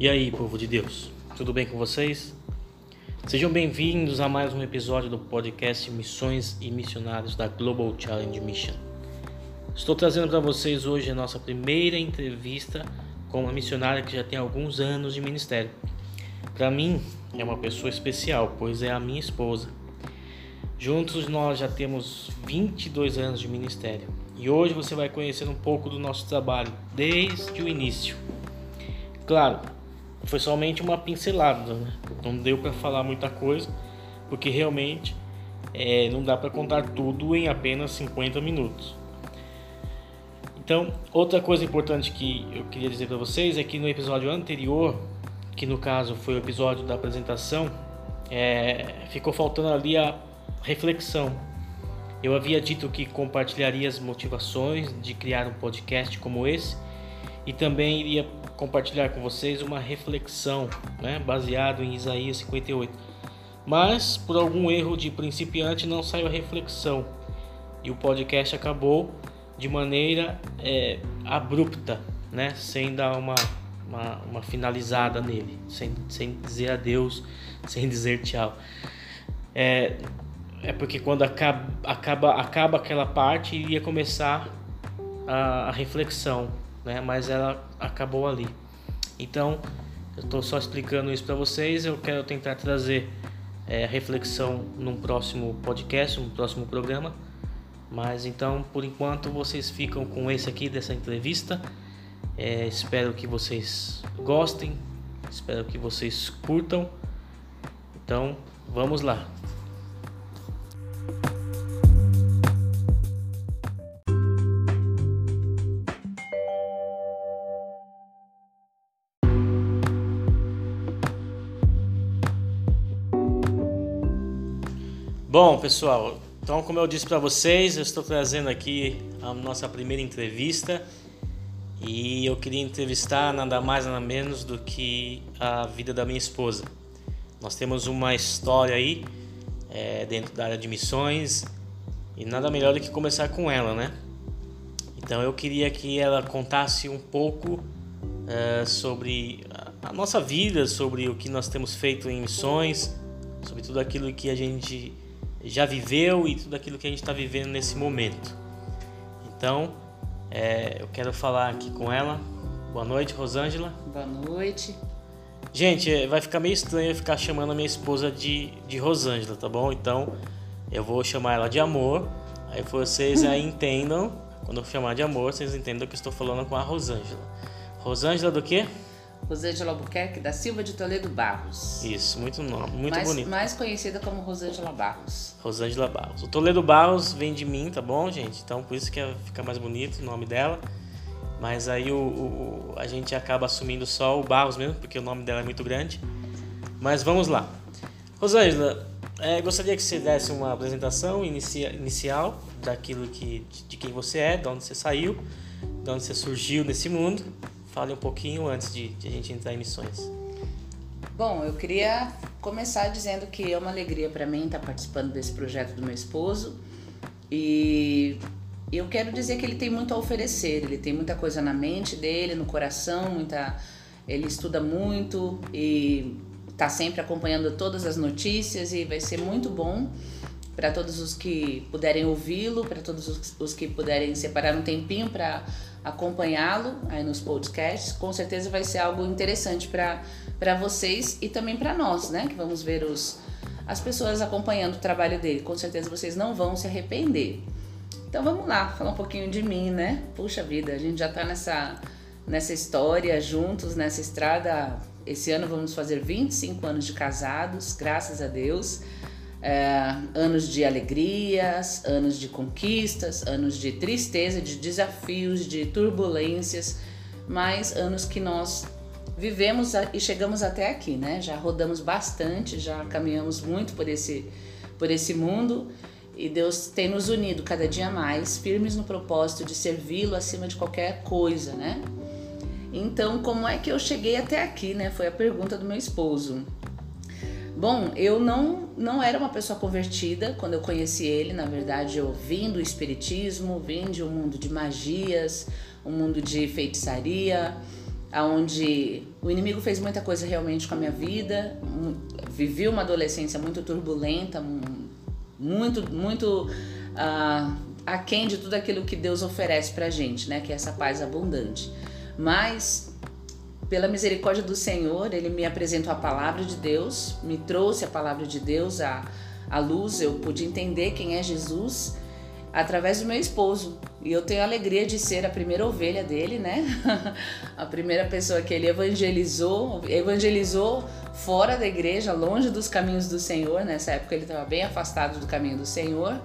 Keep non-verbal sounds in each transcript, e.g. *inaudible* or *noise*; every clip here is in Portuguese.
E aí, povo de Deus, tudo bem com vocês? Sejam bem-vindos a mais um episódio do podcast Missões e Missionários da Global Challenge Mission. Estou trazendo para vocês hoje a nossa primeira entrevista com uma missionária que já tem alguns anos de ministério. Para mim, é uma pessoa especial, pois é a minha esposa. Juntos nós já temos 22 anos de ministério e hoje você vai conhecer um pouco do nosso trabalho desde o início. Claro, foi somente uma pincelada, né? não deu para falar muita coisa, porque realmente é, não dá para contar tudo em apenas 50 minutos. Então, outra coisa importante que eu queria dizer para vocês é que no episódio anterior, que no caso foi o episódio da apresentação, é, ficou faltando ali a reflexão. Eu havia dito que compartilharia as motivações de criar um podcast como esse e também iria compartilhar com vocês uma reflexão, né, baseado em Isaías 58. Mas por algum erro de principiante não saiu a reflexão e o podcast acabou de maneira é, abrupta, né, sem dar uma, uma, uma finalizada nele, sem, sem dizer adeus, *laughs* sem dizer tchau. É, é porque quando acaba, acaba, acaba aquela parte iria começar a, a reflexão, né? Mas ela acabou ali. Então, eu estou só explicando isso para vocês. Eu quero tentar trazer é, reflexão num próximo podcast, num próximo programa. Mas então, por enquanto, vocês ficam com esse aqui dessa entrevista. É, espero que vocês gostem, espero que vocês curtam. Então, vamos lá. Bom, pessoal, então como eu disse para vocês, eu estou trazendo aqui a nossa primeira entrevista e eu queria entrevistar nada mais nada menos do que a vida da minha esposa. Nós temos uma história aí é, dentro da área de missões e nada melhor do que começar com ela, né? Então eu queria que ela contasse um pouco é, sobre a nossa vida, sobre o que nós temos feito em missões, sobre tudo aquilo que a gente já viveu e tudo aquilo que a gente está vivendo nesse momento. Então, é, eu quero falar aqui com ela. Boa noite, Rosângela. Boa noite. Gente, é, vai ficar meio estranho eu ficar chamando a minha esposa de, de Rosângela, tá bom? Então, eu vou chamar ela de amor. Aí vocês aí *laughs* entendam. Quando eu chamar de amor, vocês entendam que eu estou falando com a Rosângela. Rosângela do quê? Rosângela Albuquerque da Silva de Toledo Barros. Isso, muito nome, muito mais, bonito. Mais conhecida como Rosângela Barros. Rosângela Barros. O Toledo Barros vem de mim, tá bom, gente? Então por isso que fica mais bonito o nome dela. Mas aí o, o, a gente acaba assumindo só o Barros mesmo, porque o nome dela é muito grande. Mas vamos lá. Rosângela, é, gostaria que você desse uma apresentação inicia, inicial daquilo que, de quem você é, de onde você saiu, de onde você surgiu nesse mundo Fale um pouquinho antes de, de a gente entrar em missões. Bom, eu queria começar dizendo que é uma alegria para mim estar participando desse projeto do meu esposo e eu quero dizer que ele tem muito a oferecer, ele tem muita coisa na mente dele, no coração, muita ele estuda muito e está sempre acompanhando todas as notícias e vai ser muito bom para todos os que puderem ouvi-lo, para todos os, os que puderem separar um tempinho para acompanhá-lo aí nos podcasts, com certeza vai ser algo interessante para vocês e também para nós, né? Que vamos ver os, as pessoas acompanhando o trabalho dele. Com certeza vocês não vão se arrepender. Então vamos lá, falar um pouquinho de mim, né? Puxa vida, a gente já tá nessa, nessa história juntos, nessa estrada. Esse ano vamos fazer 25 anos de casados, graças a Deus é, anos de alegrias, anos de conquistas, anos de tristeza, de desafios, de turbulências, mas anos que nós vivemos e chegamos até aqui, né? Já rodamos bastante, já caminhamos muito por esse, por esse mundo e Deus tem nos unido cada dia mais, firmes no propósito de servi-lo acima de qualquer coisa, né? Então, como é que eu cheguei até aqui, né? Foi a pergunta do meu esposo. Bom, eu não, não era uma pessoa convertida quando eu conheci ele, na verdade eu vim do espiritismo, vim de um mundo de magias, um mundo de feitiçaria, onde o inimigo fez muita coisa realmente com a minha vida, vivi uma adolescência muito turbulenta, muito, muito uh, aquém de tudo aquilo que Deus oferece pra gente, né? Que é essa paz abundante. Mas, pela misericórdia do Senhor, Ele me apresentou a palavra de Deus, me trouxe a palavra de Deus à, à luz, eu pude entender quem é Jesus através do meu esposo. E eu tenho a alegria de ser a primeira ovelha dele, né? *laughs* a primeira pessoa que ele evangelizou, evangelizou fora da igreja, longe dos caminhos do Senhor. Nessa época ele estava bem afastado do caminho do Senhor,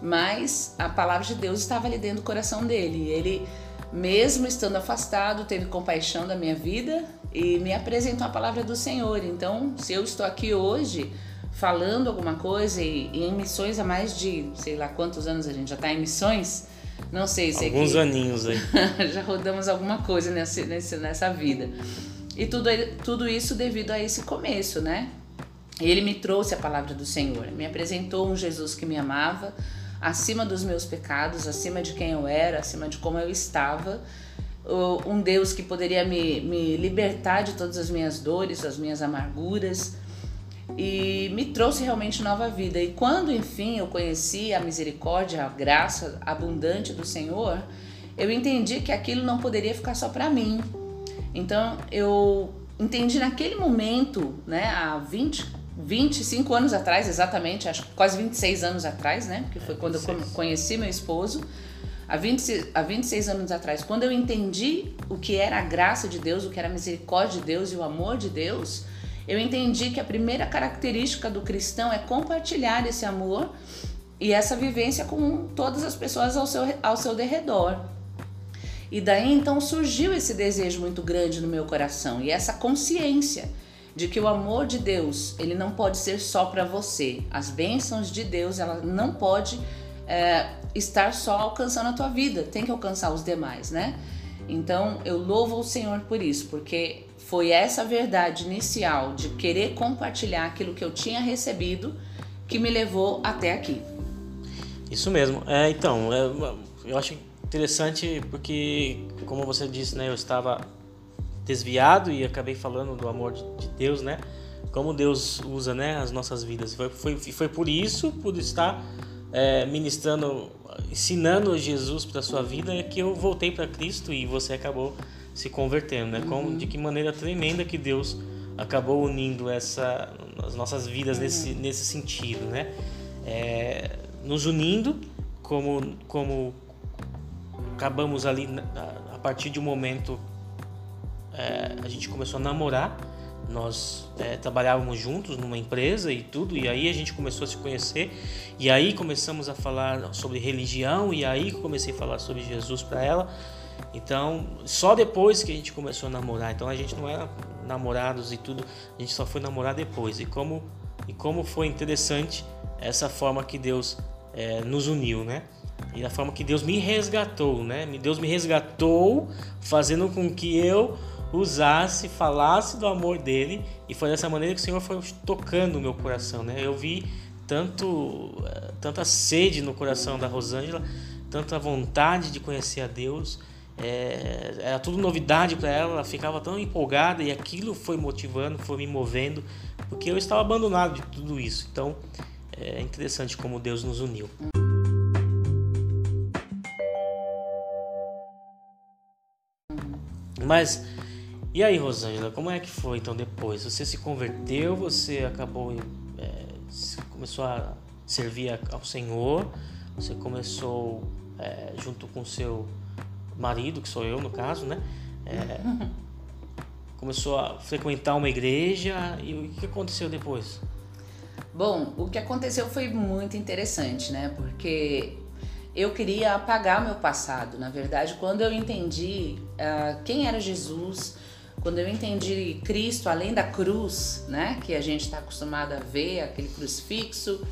mas a palavra de Deus estava ali dentro do coração dele. Ele, mesmo estando afastado, teve compaixão da minha vida e me apresentou a palavra do Senhor. Então, se eu estou aqui hoje falando alguma coisa e, e em missões há mais de sei lá quantos anos a gente já está em missões, não sei se alguns que... aninhos aí *laughs* já rodamos alguma coisa nessa, nessa vida e tudo tudo isso devido a esse começo, né? Ele me trouxe a palavra do Senhor, me apresentou um Jesus que me amava acima dos meus pecados, acima de quem eu era, acima de como eu estava um Deus que poderia me, me libertar de todas as minhas dores, as minhas amarguras, e me trouxe realmente nova vida. E quando enfim eu conheci a misericórdia, a graça abundante do Senhor, eu entendi que aquilo não poderia ficar só para mim. Então eu entendi naquele momento, né, há 20, 25 anos atrás, exatamente, acho que quase 26 anos atrás, né, que foi é, quando eu conheci meu esposo. Há 26, há 26 anos atrás, quando eu entendi o que era a graça de Deus, o que era a misericórdia de Deus e o amor de Deus, eu entendi que a primeira característica do cristão é compartilhar esse amor e essa vivência com todas as pessoas ao seu, ao seu derredor. E daí então surgiu esse desejo muito grande no meu coração e essa consciência de que o amor de Deus ele não pode ser só para você. As bênçãos de Deus ela não pode é, estar só alcançando a tua vida, tem que alcançar os demais, né? Então eu louvo o Senhor por isso, porque foi essa verdade inicial de querer compartilhar aquilo que eu tinha recebido que me levou até aqui. Isso mesmo. É, então, é, eu acho interessante porque, como você disse, né, eu estava desviado e acabei falando do amor de, de Deus, né? Como Deus usa, né, as nossas vidas. Foi, foi, foi por isso, por estar é, ministrando, ensinando Jesus para sua vida, que eu voltei para Cristo e você acabou se convertendo, né? Como, uhum. de que maneira tremenda que Deus acabou unindo essa as nossas vidas uhum. nesse, nesse sentido, né? É, nos unindo como como acabamos ali a partir de um momento é, a gente começou a namorar nós é, trabalhávamos juntos numa empresa e tudo, e aí a gente começou a se conhecer, e aí começamos a falar sobre religião, e aí comecei a falar sobre Jesus para ela, então, só depois que a gente começou a namorar. Então, a gente não era namorados e tudo, a gente só foi namorar depois. E como, e como foi interessante essa forma que Deus é, nos uniu, né? E a forma que Deus me resgatou, né? Deus me resgatou, fazendo com que eu usasse, falasse do amor dele. E foi dessa maneira que o Senhor foi tocando o meu coração, né? Eu vi tanto, é, tanta sede no coração da Rosângela, tanta vontade de conhecer a Deus é, era tudo novidade para ela, ela ficava tão empolgada e aquilo foi motivando, foi me movendo, porque eu estava abandonado de tudo isso. Então é interessante como Deus nos uniu. Mas e aí, Rosângela, como é que foi então depois? Você se converteu, você acabou, é, começou a servir ao Senhor, você começou é, junto com seu marido, que sou eu no caso, né? É, *laughs* começou a frequentar uma igreja e o que aconteceu depois? Bom, o que aconteceu foi muito interessante, né? Porque eu queria apagar meu passado. Na verdade, quando eu entendi uh, quem era Jesus, quando eu entendi Cristo além da cruz, né? Que a gente está acostumado a ver, aquele crucifixo,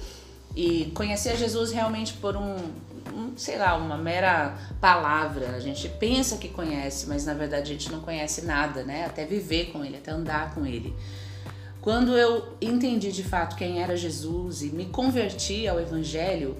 e conhecer Jesus realmente por um, um, sei lá, uma mera palavra. A gente pensa que conhece, mas na verdade a gente não conhece nada, né? Até viver com ele, até andar com ele. Quando eu entendi de fato quem era Jesus e me converti ao Evangelho,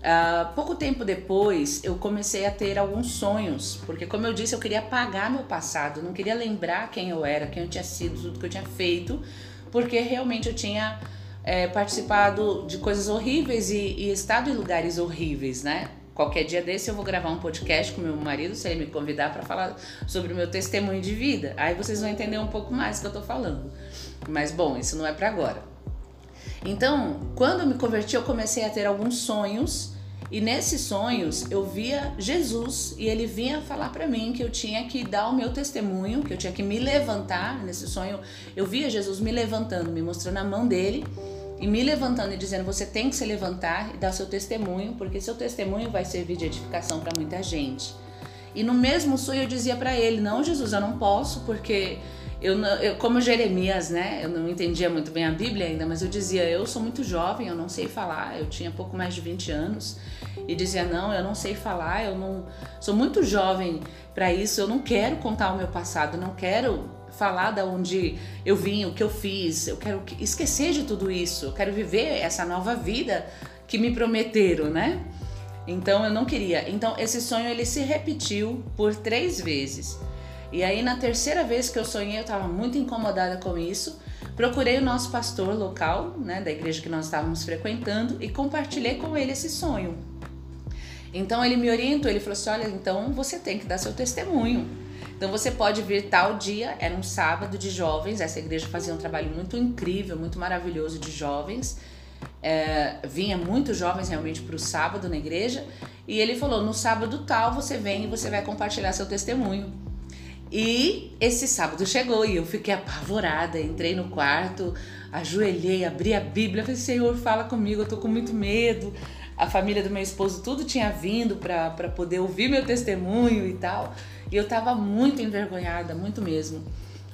Uh, pouco tempo depois, eu comecei a ter alguns sonhos, porque, como eu disse, eu queria apagar meu passado, não queria lembrar quem eu era, quem eu tinha sido, tudo que eu tinha feito, porque realmente eu tinha é, participado de coisas horríveis e, e, estado em lugares horríveis, né? Qualquer dia desse eu vou gravar um podcast com meu marido, se ele me convidar para falar sobre o meu testemunho de vida. Aí vocês vão entender um pouco mais do que eu tô falando. Mas bom, isso não é para agora. Então, quando eu me converti, eu comecei a ter alguns sonhos e nesses sonhos eu via Jesus e ele vinha falar para mim que eu tinha que dar o meu testemunho, que eu tinha que me levantar. Nesse sonho eu via Jesus me levantando, me mostrando a mão dele e me levantando e dizendo: você tem que se levantar e dar seu testemunho, porque seu testemunho vai servir de edificação para muita gente. E no mesmo sonho eu dizia para ele: não, Jesus, eu não posso, porque eu, eu, como Jeremias, né? Eu não entendia muito bem a Bíblia ainda, mas eu dizia: eu sou muito jovem, eu não sei falar. Eu tinha pouco mais de 20 anos e dizia: não, eu não sei falar, eu não sou muito jovem para isso. Eu não quero contar o meu passado, não quero falar da onde eu vim, o que eu fiz. Eu quero esquecer de tudo isso. Eu quero viver essa nova vida que me prometeram, né? Então eu não queria. Então esse sonho ele se repetiu por três vezes. E aí, na terceira vez que eu sonhei, eu estava muito incomodada com isso. Procurei o nosso pastor local, né, da igreja que nós estávamos frequentando, e compartilhei com ele esse sonho. Então ele me orientou, ele falou assim: olha, então você tem que dar seu testemunho. Então você pode vir tal dia, era um sábado de jovens, essa igreja fazia um trabalho muito incrível, muito maravilhoso de jovens. É, vinha muitos jovens realmente para o sábado na igreja, e ele falou: no sábado tal você vem e você vai compartilhar seu testemunho. E esse sábado chegou e eu fiquei apavorada. Entrei no quarto, ajoelhei, abri a Bíblia, falei: Senhor, fala comigo, eu tô com muito medo. A família do meu esposo tudo tinha vindo para poder ouvir meu testemunho e tal. E eu tava muito envergonhada, muito mesmo.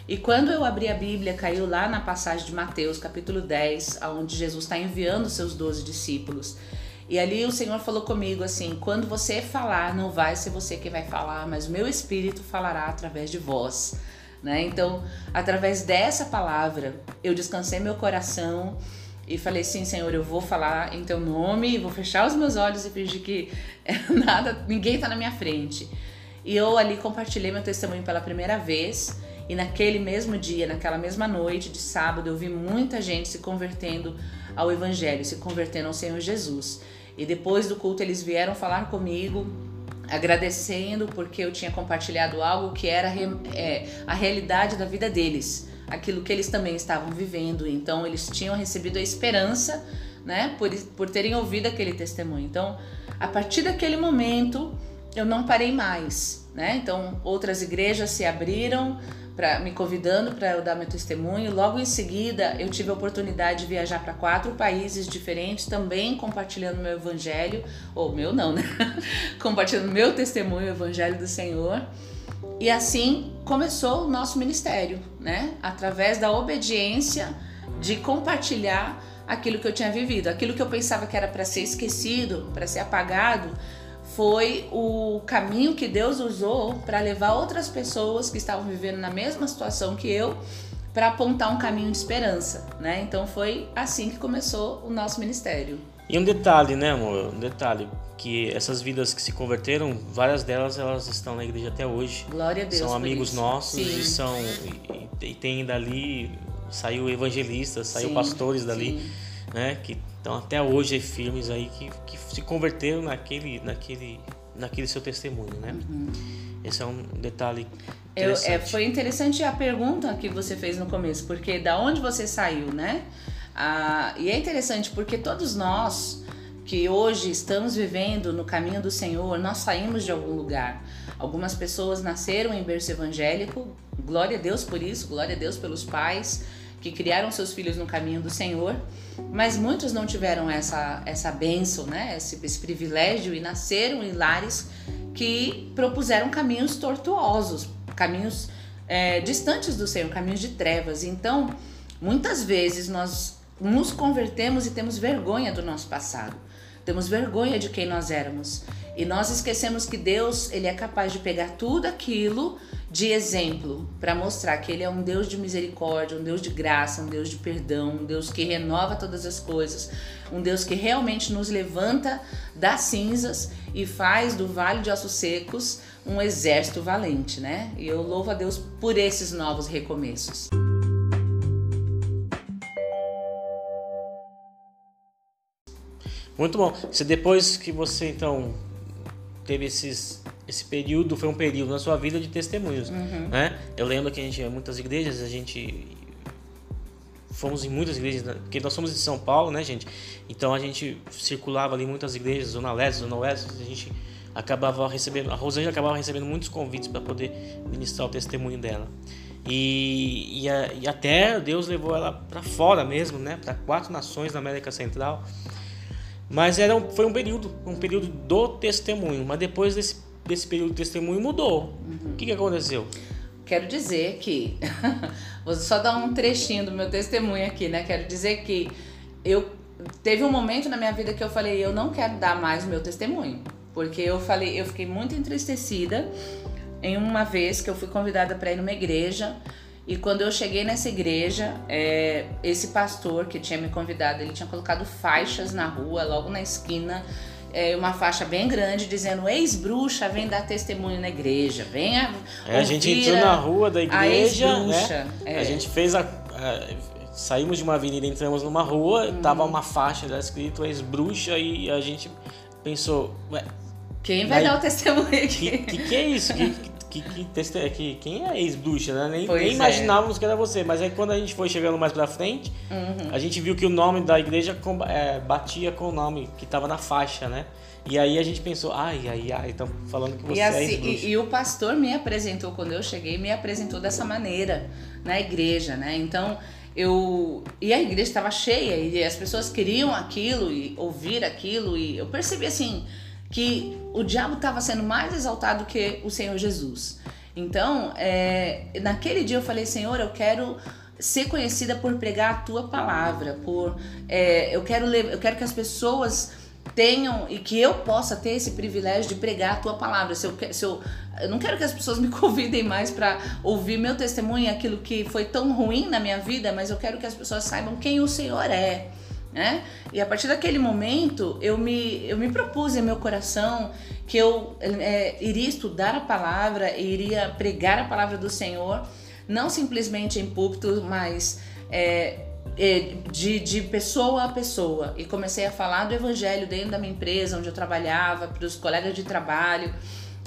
E quando eu abri a Bíblia, caiu lá na passagem de Mateus, capítulo 10, onde Jesus está enviando seus doze discípulos. E ali o Senhor falou comigo assim: quando você falar, não vai ser você quem vai falar, mas o meu espírito falará através de vós. Né? Então, através dessa palavra, eu descansei meu coração e falei: sim, Senhor, eu vou falar em teu nome, vou fechar os meus olhos e fingir que *laughs* nada, ninguém está na minha frente. E eu ali compartilhei meu testemunho pela primeira vez. E naquele mesmo dia, naquela mesma noite de sábado, eu vi muita gente se convertendo ao Evangelho, se convertendo ao Senhor Jesus. E depois do culto eles vieram falar comigo, agradecendo porque eu tinha compartilhado algo que era é, a realidade da vida deles, aquilo que eles também estavam vivendo. Então eles tinham recebido a esperança, né, por, por terem ouvido aquele testemunho. Então, a partir daquele momento, eu não parei mais, né? Então, outras igrejas se abriram, pra, me convidando para eu dar meu testemunho. Logo em seguida, eu tive a oportunidade de viajar para quatro países diferentes, também compartilhando meu evangelho, ou meu não, né? *laughs* compartilhando meu testemunho, o evangelho do Senhor. E assim começou o nosso ministério, né? Através da obediência de compartilhar aquilo que eu tinha vivido, aquilo que eu pensava que era para ser esquecido, para ser apagado, foi o caminho que Deus usou para levar outras pessoas que estavam vivendo na mesma situação que eu para apontar um caminho de esperança, né? Então foi assim que começou o nosso ministério. E um detalhe, né, amor? Um detalhe que essas vidas que se converteram, várias delas elas estão na igreja até hoje. Glória a Deus. São amigos isso. nossos sim. e são e, e, tem dali saiu evangelistas, saiu sim, pastores dali, sim. né? Que então até hoje é firmes aí que, que se converteram naquele, naquele, naquele seu testemunho, né? Uhum. Esse é um detalhe interessante. Eu, é, foi interessante a pergunta que você fez no começo, porque da onde você saiu, né? Ah, e é interessante porque todos nós que hoje estamos vivendo no caminho do Senhor, nós saímos de algum lugar. Algumas pessoas nasceram em berço evangélico, glória a Deus por isso, glória a Deus pelos pais que criaram seus filhos no caminho do Senhor, mas muitos não tiveram essa, essa bênção, né? esse, esse privilégio e nasceram em lares que propuseram caminhos tortuosos, caminhos é, distantes do Senhor, caminhos de trevas. Então, muitas vezes nós nos convertemos e temos vergonha do nosso passado, temos vergonha de quem nós éramos. E nós esquecemos que Deus, ele é capaz de pegar tudo aquilo de exemplo para mostrar que ele é um Deus de misericórdia, um Deus de graça, um Deus de perdão, um Deus que renova todas as coisas, um Deus que realmente nos levanta das cinzas e faz do vale de ossos secos um exército valente, né? E eu louvo a Deus por esses novos recomeços. Muito bom. Se depois que você então teve esses, esse período, foi um período na sua vida de testemunhos, uhum. né? Eu lembro que a gente ia muitas igrejas, a gente fomos em muitas igrejas, né? porque nós somos de São Paulo, né, gente? Então a gente circulava ali em muitas igrejas, zona leste, zona oeste, a gente acabava recebendo, a Rosângela acabava recebendo muitos convites para poder ministrar o testemunho dela. E, e, a, e até Deus levou ela para fora mesmo, né, para quatro nações da América Central. Mas era um, foi um período, um período do testemunho. Mas depois desse, desse período do testemunho mudou. Uhum. O que, que aconteceu? Quero dizer que. *laughs* vou só dar um trechinho do meu testemunho aqui, né? Quero dizer que eu. Teve um momento na minha vida que eu falei, eu não quero dar mais o meu testemunho. Porque eu falei, eu fiquei muito entristecida em uma vez que eu fui convidada para ir numa igreja e quando eu cheguei nessa igreja, é, esse pastor que tinha me convidado, ele tinha colocado faixas na rua, logo na esquina, é, uma faixa bem grande dizendo ex-bruxa vem dar testemunho na igreja, venha. É, a gente entrou na rua da igreja, né? É. A gente fez a, a, saímos de uma avenida, entramos numa rua, hum. tava uma faixa lá escrito ex-bruxa e a gente pensou, ué, quem vai dar o testemunho aqui? Que, que, que é isso? Que, que, que, que, quem é ex-bruxa, né? Nem, nem é. imaginávamos que era você. Mas aí quando a gente foi chegando mais pra frente, uhum. a gente viu que o nome da igreja é, batia com o nome que tava na faixa, né? E aí a gente pensou, ai, ai, ai, estão falando que você e é assim, é e, e, o pastor me apresentou, quando eu cheguei, me apresentou dessa maneira na igreja, né? Então, eu... E a igreja estava cheia, e as pessoas queriam aquilo, e ouvir aquilo, e eu percebi assim que o diabo estava sendo mais exaltado que o Senhor Jesus. Então, é, naquele dia eu falei, Senhor, eu quero ser conhecida por pregar a tua palavra, por é, eu quero eu quero que as pessoas tenham e que eu possa ter esse privilégio de pregar a tua palavra. Se eu, se eu, eu não quero que as pessoas me *laughs* convidem mais para ouvir meu testemunho, aquilo que foi tão ruim na minha vida, mas eu quero que as pessoas saibam quem o Senhor é né? E a partir daquele momento eu me, eu me propus em meu coração que eu é, iria estudar a palavra, iria pregar a palavra do Senhor, não simplesmente em púlpito, mas é, é, de, de pessoa a pessoa. E comecei a falar do evangelho dentro da minha empresa, onde eu trabalhava, para os colegas de trabalho.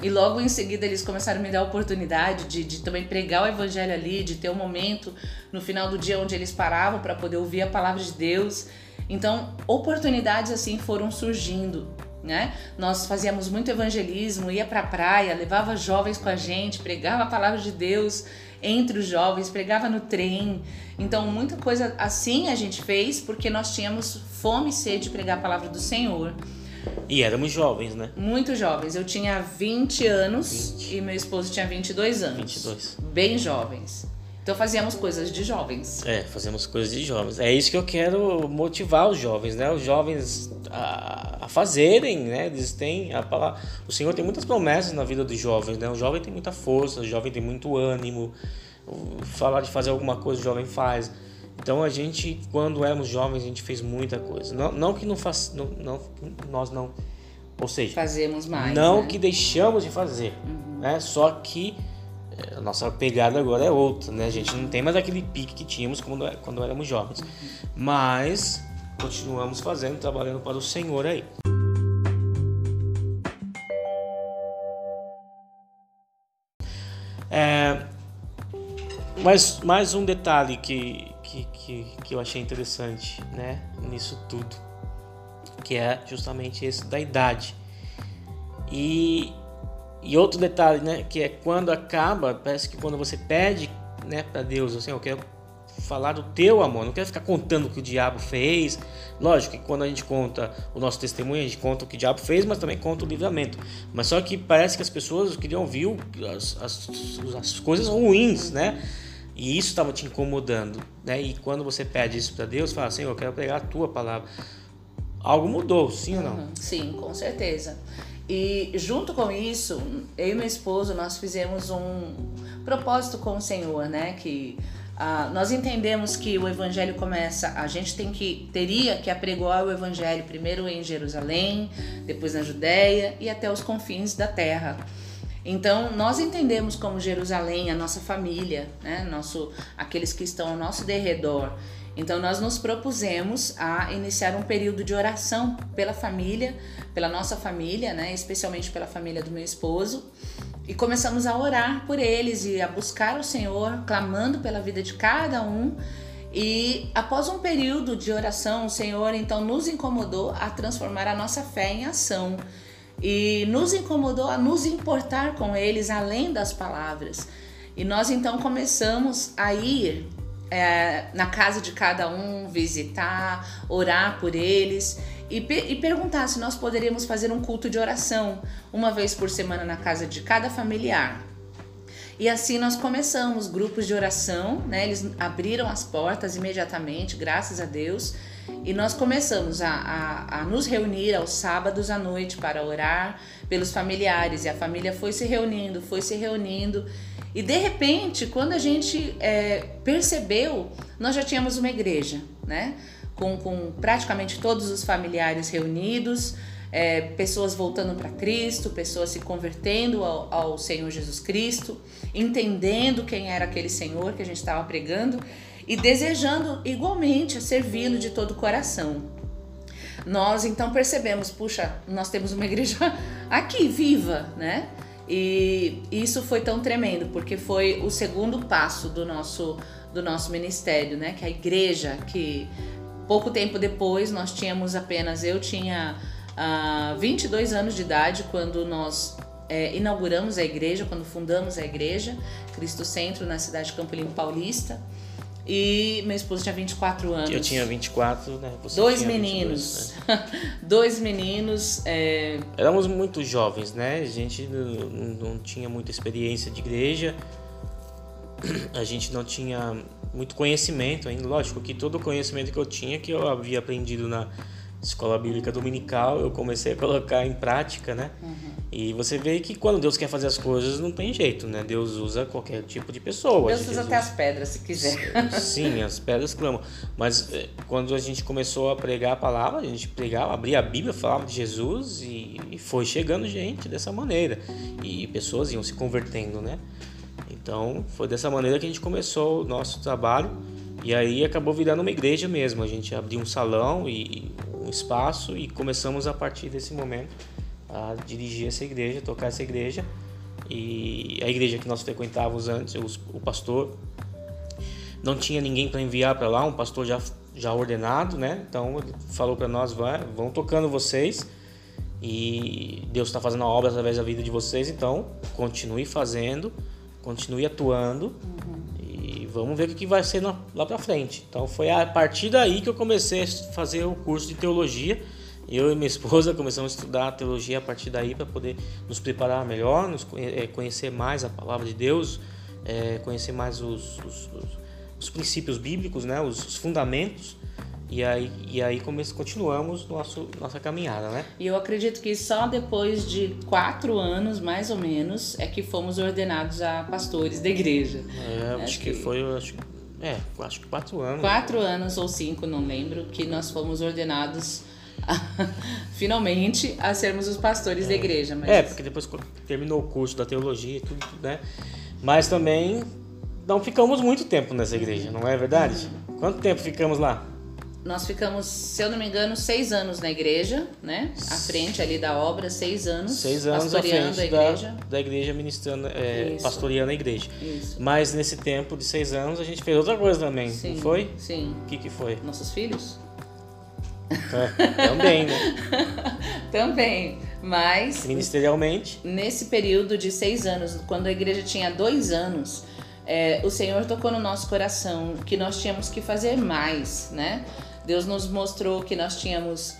E logo em seguida eles começaram a me dar a oportunidade de, de também pregar o evangelho ali, de ter um momento no final do dia onde eles paravam para poder ouvir a palavra de Deus. Então, oportunidades assim foram surgindo, né? Nós fazíamos muito evangelismo, ia para a praia, levava jovens com a gente, pregava a palavra de Deus entre os jovens, pregava no trem. Então, muita coisa assim a gente fez porque nós tínhamos fome e sede de pregar a palavra do Senhor. E éramos jovens, né? Muito jovens. Eu tinha 20 anos 20. e meu esposo tinha 22 anos. 22. Bem jovens. Então fazíamos coisas de jovens. É, fazemos coisas de jovens. É isso que eu quero motivar os jovens, né? Os jovens a, a fazerem, né? Eles têm a palavra. O Senhor tem muitas promessas na vida dos jovens, né? O jovem tem muita força, o jovem tem muito ânimo. Falar de fazer alguma coisa, o jovem faz. Então a gente, quando éramos jovens, a gente fez muita coisa. Não, não que não faz, não, não, nós não, ou seja, fazemos mais. Não né? que deixamos de fazer, uhum. né? Só que a nossa pegada agora é outra, né? A gente não tem mais aquele pique que tínhamos quando, é, quando éramos jovens. Mas continuamos fazendo, trabalhando para o Senhor aí. É, mas mais um detalhe que, que, que, que eu achei interessante né, nisso tudo, que é justamente esse da idade. E e outro detalhe, né, que é quando acaba, parece que quando você pede, né, para Deus, assim, eu quero falar do teu amor, não quero ficar contando o que o diabo fez. Lógico que quando a gente conta o nosso testemunho, a gente conta o que o diabo fez, mas também conta o livramento. Mas só que parece que as pessoas queriam ouvir as, as, as coisas ruins, né? E isso estava te incomodando, né? E quando você pede isso para Deus, fala assim, eu quero pregar a tua palavra. Algo mudou, sim ou não? Uhum, sim, com certeza. E junto com isso, eu e meu esposo, nós fizemos um propósito com o Senhor, né? Que ah, nós entendemos que o evangelho começa, a gente tem que teria que apregoar o evangelho primeiro em Jerusalém, depois na Judéia e até os confins da terra. Então, nós entendemos como Jerusalém, a nossa família, né? Nosso, aqueles que estão ao nosso derredor. Então, nós nos propusemos a iniciar um período de oração pela família, pela nossa família, né? especialmente pela família do meu esposo. E começamos a orar por eles e a buscar o Senhor, clamando pela vida de cada um. E após um período de oração, o Senhor então nos incomodou a transformar a nossa fé em ação e nos incomodou a nos importar com eles além das palavras. E nós então começamos a ir é, na casa de cada um, visitar, orar por eles e, e perguntar se nós poderíamos fazer um culto de oração uma vez por semana na casa de cada familiar. E assim nós começamos grupos de oração, né? Eles abriram as portas imediatamente, graças a Deus. E nós começamos a, a, a, nos reunir aos sábados à noite para orar pelos familiares. E a família foi se reunindo, foi se reunindo. E de repente, quando a gente é, percebeu, nós já tínhamos uma igreja, né? Com, com praticamente todos os familiares reunidos, é, pessoas voltando para Cristo, pessoas se convertendo ao, ao Senhor Jesus Cristo, entendendo quem era aquele Senhor que a gente estava pregando e desejando igualmente servi-lo de todo o coração. Nós então percebemos, puxa, nós temos uma igreja *laughs* aqui viva, né? E isso foi tão tremendo, porque foi o segundo passo do nosso, do nosso ministério, né? Que a igreja, que pouco tempo depois nós tínhamos apenas, eu tinha uh, ah, 22 anos de idade quando nós é, inauguramos a igreja, quando fundamos a igreja, Cristo Centro, na cidade de Campo Limpo Paulista. E meu esposo tinha 24 anos. Eu tinha 24, né? Você dois meninos. 22, né? *laughs* dois meninos. É... Éramos muito jovens, né? A gente não, não tinha muita experiência de igreja. A gente não tinha muito conhecimento ainda. Lógico que todo o conhecimento que eu tinha, que eu havia aprendido na escola bíblica dominical, eu comecei a colocar em prática, né? Uhum. E você vê que quando Deus quer fazer as coisas, não tem jeito, né? Deus usa qualquer tipo de pessoa. Deus usa até as pedras, se quiser. Sim, as pedras clamam. Mas eh, quando a gente começou a pregar a palavra, a gente pregava, abria a Bíblia, falava de Jesus e, e foi chegando gente dessa maneira. E pessoas iam se convertendo, né? Então, foi dessa maneira que a gente começou o nosso trabalho. E aí acabou virando uma igreja mesmo. A gente abriu um salão e espaço e começamos a partir desse momento a dirigir essa igreja, tocar essa igreja. E a igreja que nós frequentávamos antes, o pastor não tinha ninguém para enviar para lá, um pastor já, já ordenado, né? Então ele falou para nós: vai, vão tocando vocês e Deus está fazendo a obra através da vida de vocês, então continue fazendo, continue atuando uhum. Vamos ver o que vai ser lá para frente. Então foi a partir daí que eu comecei a fazer o curso de teologia eu e minha *laughs* esposa começamos a estudar teologia a partir daí para poder nos preparar melhor, nos eh, conhecer mais a palavra de Deus, é, conhecer mais os, os, os, princípios bíblicos, né, os fundamentos. E aí, e aí começamos, continuamos nosso, nossa caminhada, né? E eu acredito que só depois de quatro anos, mais ou menos, é que fomos ordenados a pastores da igreja. É, acho, acho que, que, foi, acho, é, acho que quatro anos. Quatro anos ou cinco, não lembro, que nós fomos ordenados *laughs* finalmente a sermos os pastores é. da igreja. Mas... É, porque depois terminou o curso da teologia e tudo, né? Mas também não ficamos muito tempo nessa igreja, não é verdade? Uhum. Quanto tempo ficamos lá? Nós ficamos, se eu não me engano, seis anos na igreja, né? À frente ali da obra, seis anos. Seis anos pastoreando a igreja. Da, da igreja, ministrando, é, pastoreando a igreja. Isso. Mas nesse tempo de seis anos a gente fez outra coisa também, sim, não foi? Sim. O que, que foi? Nossos filhos? É, também, né? *laughs* também. Mas. Ministerialmente. Nesse período de seis anos, quando a igreja tinha dois anos, é, o Senhor tocou no nosso coração que nós tínhamos que fazer mais, né? Deus nos mostrou que nós tínhamos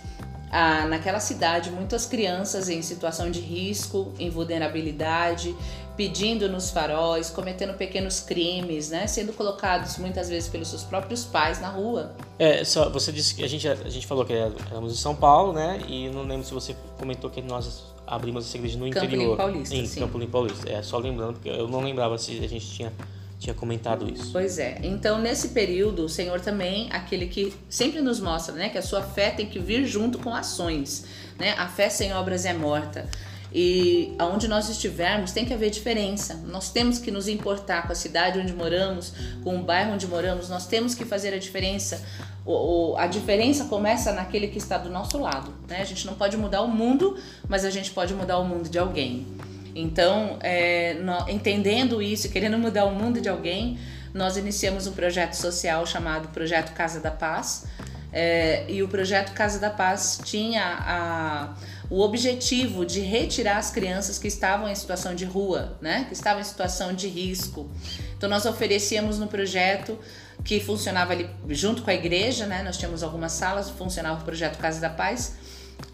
ah, naquela cidade muitas crianças em situação de risco, em vulnerabilidade, pedindo nos faróis, cometendo pequenos crimes, né? Sendo colocados muitas vezes pelos seus próprios pais na rua. É, só você disse que a gente, a gente falou que éramos em São Paulo, né? E não lembro se você comentou que nós abrimos essa igreja no Campo interior. Limpo Paulista, em sim. Campo Limpo Paulista. É, só lembrando, porque eu não lembrava se a gente tinha, tinha comentado isso. Pois é. Então, nesse período, o Senhor também, aquele que sempre nos mostra, né, que a sua fé tem que vir junto com ações, né? A fé sem obras é morta. E aonde nós estivermos tem que haver diferença. Nós temos que nos importar com a cidade onde moramos, com o bairro onde moramos. Nós temos que fazer a diferença. O, o- a diferença começa naquele que está do nosso lado. Né? A gente não pode mudar o mundo, mas a gente pode mudar o mundo de alguém. Então, é, nó- entendendo isso e querendo mudar o mundo de alguém, nós iniciamos um projeto social chamado Projeto Casa da Paz. É, e o projeto Casa da Paz tinha a- o objetivo de retirar as crianças que estavam em situação de rua, né? que estavam em situação de risco. Então, nós oferecíamos no projeto que funcionava ali junto com a igreja, né? nós tínhamos algumas salas, funcionava o projeto Casa da Paz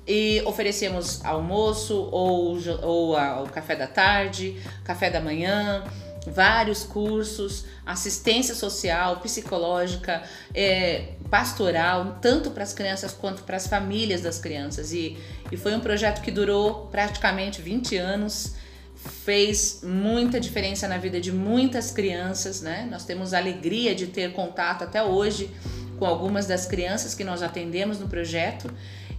e oferecemos almoço ou, ou a- o café da tarde, café da manhã, vários cursos, assistência social, psicológica, é, pastoral, tanto para as crianças quanto para as famílias das crianças. E, e foi um projeto que durou praticamente 20 anos, fez muita diferença na vida de muitas crianças, né? Nós temos a alegria de ter contato até hoje com algumas das crianças que nós atendemos no projeto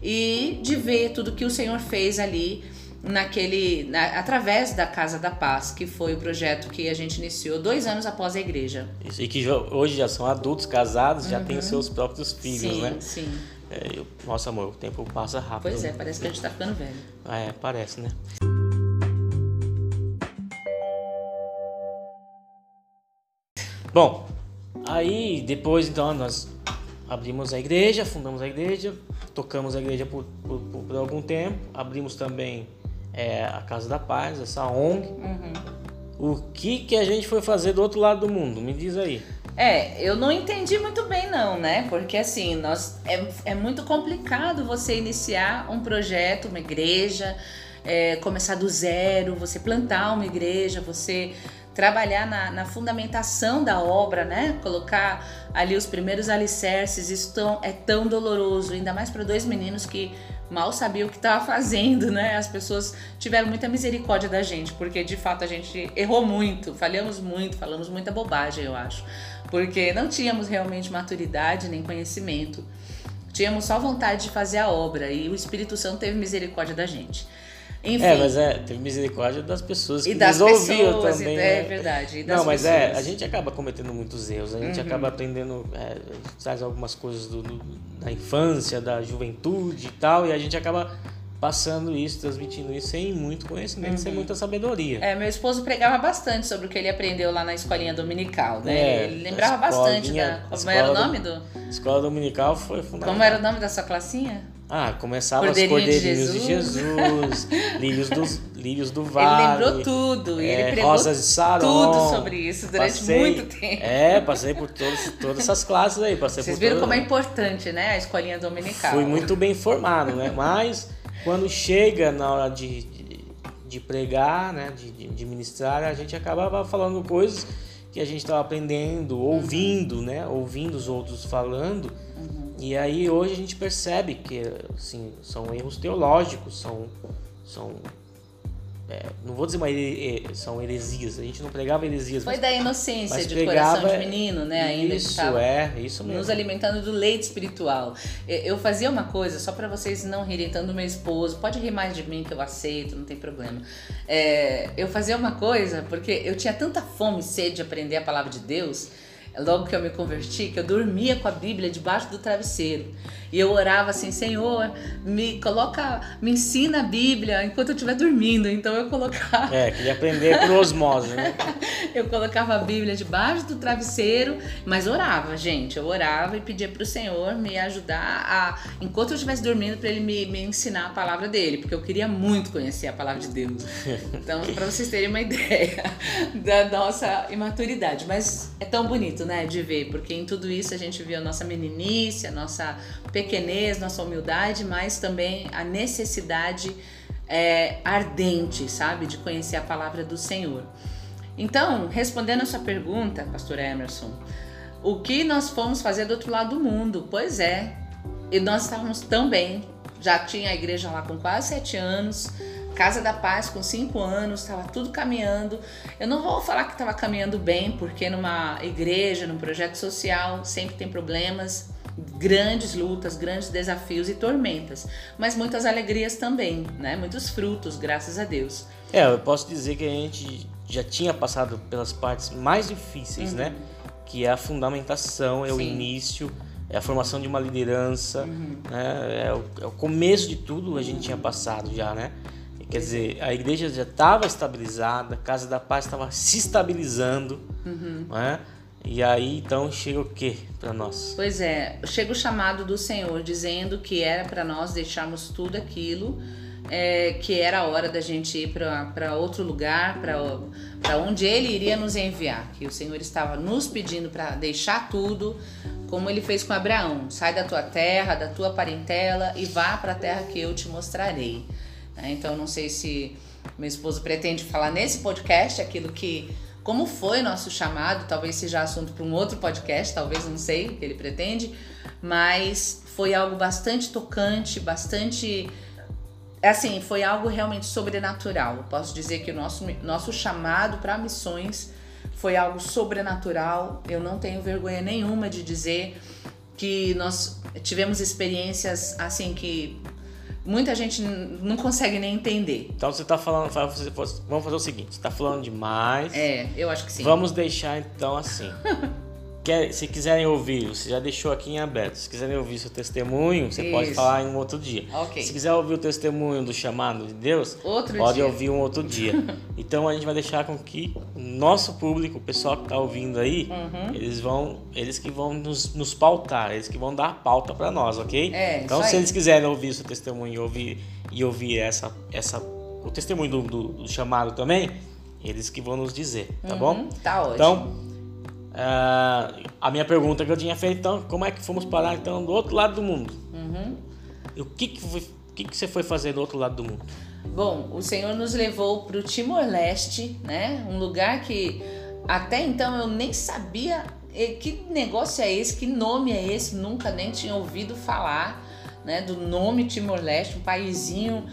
e de ver tudo que o Senhor fez ali naquele na- através da Casa da Paz, que foi o projeto que a gente iniciou dois anos após a igreja. Isso, e que hoje já são adultos, casados, já têm os seus próprios filhos, sim, né? sim. É, eu- nossa, amor, o tempo passa rápido. Pois é, parece que a gente tá ficando velho. É, parece, né? Bom, aí depois então nós abrimos a igreja, fundamos a igreja, tocamos a igreja por, por, por- algum tempo, abrimos também é, a Casa da Paz, essa ONG. O que que a gente foi fazer do outro lado do mundo? Me diz aí. É, eu não entendi muito bem não, né? Porque assim, nós é, é muito complicado você iniciar um projeto, uma igreja, é, começar do zero, você plantar uma igreja, você trabalhar na, na fundamentação da obra, né? Colocar ali os primeiros alicerces, isso tão, é tão doloroso, ainda mais para dois meninos que mal sabiam o que estava fazendo, né? As pessoas tiveram muita misericórdia da gente, porque de fato a gente errou muito, falhamos muito, falamos muita bobagem, eu acho, porque não tínhamos realmente maturidade nem conhecimento. Tínhamos só vontade de fazer a obra e o Espírito Santo teve misericórdia da gente. Enfim, É, mas é, teve misericórdia das pessoas que e das nos ouviam também. e- né? é verdade. Não, mas é, pessoas. Uhum. a gente acaba cometendo muitos erros, a gente acaba aprendendo, é, traz algumas coisas do, do- da infância, da juventude e tal, e a gente acaba passando isso, transmitindo isso sem muito conhecimento, sem muita sabedoria. Uhum. É, meu esposo pregava bastante sobre o que ele aprendeu lá na escolinha dominical, né? É, ele lembrava bastante da. Como era o nome do. Escola dominical foi fundamental. Como era o nome da sua classinha? Ah, começava Cordeirinho de cordeirinhos de Jesus, *laughs* lírios, dos, lírios do vale. ele lembrou tudo, é, ele pregou Rosas de Saron. tudo sobre isso durante Passei- muito tempo. É, passei por todas, todas essas classes aí. Passei Vocês viram todas- como é importante, né? A escolinha dominical. Fui muito bem formado, né? *laughs* Mas quando chega na hora de, de, de pregar, né? De, de, ministrar, a gente acabava falando coisas que a gente estava aprendendo, ouvindo, né? Ouvindo os outros falando. E aí hoje a gente percebe que assim, são erros teológicos, são, são é, não vou dizer uma eh, são heresias, a gente não pregava heresias, Foi mas, da inocência de pregava coração de menino, né? Ainda isso é, isso mesmo. nos alimentando do leite espiritual. Eu fazia uma coisa, só pra vocês não rirem tanto do meu esposo, pode rir mais de mim que eu aceito, não tem problema. É, eu fazia uma coisa, porque eu tinha tanta fome e sede de aprender a palavra de Deus, logo que eu me converti, que eu dormia com a Bíblia debaixo do travesseiro. E eu orava assim, Senhor, me coloca, me ensina a Bíblia enquanto eu estiver dormindo. Então eu colocava É, queria aprender por osmose, né? *laughs* eu colocava a Bíblia debaixo do travesseiro, mas orava, gente. Eu orava e pedia pro Senhor me ajudar a, enquanto eu estivesse dormindo, para ele me, me ensinar a palavra dele, porque eu queria muito conhecer a palavra de Deus. Então, para vocês terem uma *laughs* ideia da nossa imaturidade. Mas é tão bonito, né, de ver, porque em tudo isso a gente viu a nossa meninice, a nossa pequenez, nossa humildade, mas também a necessidade é, ardente, sabe, de conhecer a palavra do Senhor. Então, respondendo a sua pergunta, pastor Emerson, o que nós fomos fazer do outro lado do mundo? Pois é, e nós estávamos tão bem, já tinha a igreja lá com quase sete anos, Casa da Paz com cinco anos, estava tudo caminhando. Eu não vou falar que estava caminhando bem, porque numa igreja, num projeto social, sempre tem problemas, grandes lutas, grandes desafios e tormentas, mas muitas alegrias também, né? Muitos frutos, graças a Deus. É, eu posso dizer que a gente já tinha passado pelas partes mais difíceis, né? Uhum. Que é a fundamentação, é o Sim. início, é a formação de uma liderança, Uhum. né? é, o, é o começo de tudo a gente tinha passado já, né? Quer dizer, a igreja já estava estabilizada, a Casa da Paz estava se estabilizando, Uhum. né? E aí então chega o que para nós? Pois é, chega o chamado do Senhor dizendo que era para nós deixarmos tudo aquilo, é, que era a hora da gente ir para outro lugar, para onde Ele iria nos enviar. Que o Senhor estava nos pedindo para deixar tudo, como Ele fez com Abraão: sai da tua terra, da tua parentela e vá para a terra que eu te mostrarei. Né? Então, não sei se meu esposo pretende falar nesse podcast aquilo que como foi nosso chamado, talvez seja assunto para um outro podcast, talvez não sei o que ele pretende, mas foi algo bastante tocante, bastante assim, foi algo realmente sobrenatural. Posso dizer que o nosso nosso chamado para missões foi algo sobrenatural. Eu não tenho vergonha nenhuma de dizer que nós tivemos experiências assim que muita gente não consegue nem entender. Então você tá falando, vamos fazer o seguinte, você tá falando demais. É, eu acho que sim. Vamos deixar então assim. *laughs* Quer, se quiserem ouvir, você já deixou aqui em aberto. Se quiserem ouvir seu testemunho, você pode Isso. falar em um outro dia. Ok. Se quiser ouvir o testemunho do chamado de Deus, Outro pode dia. ouvir um outro dia. *laughs* então a gente vai deixar com que o nosso público, o pessoal que está ouvindo aí, Uhum. eles vão, eles que vão nos, nos pautar, eles que vão dar a pauta para nós, ok? É, então se aí. eles quiserem ouvir seu testemunho e ouvir e ouvir essa, essa, o testemunho do, do- do chamado também, eles que vão nos dizer, tá bom? Uhum, Tá ótimo. Então, ah, a minha pergunta que eu tinha feito, então, como é que fomos parar então do outro lado do mundo? Uhum. E o que que, foi, que que você foi fazer do outro lado do mundo? Bom, o Senhor nos levou para o Timor-Leste, né? Um lugar que até então eu nem sabia que negócio é esse, que nome é esse, nunca nem tinha ouvido falar, né? Do nome Timor-Leste, um paísinho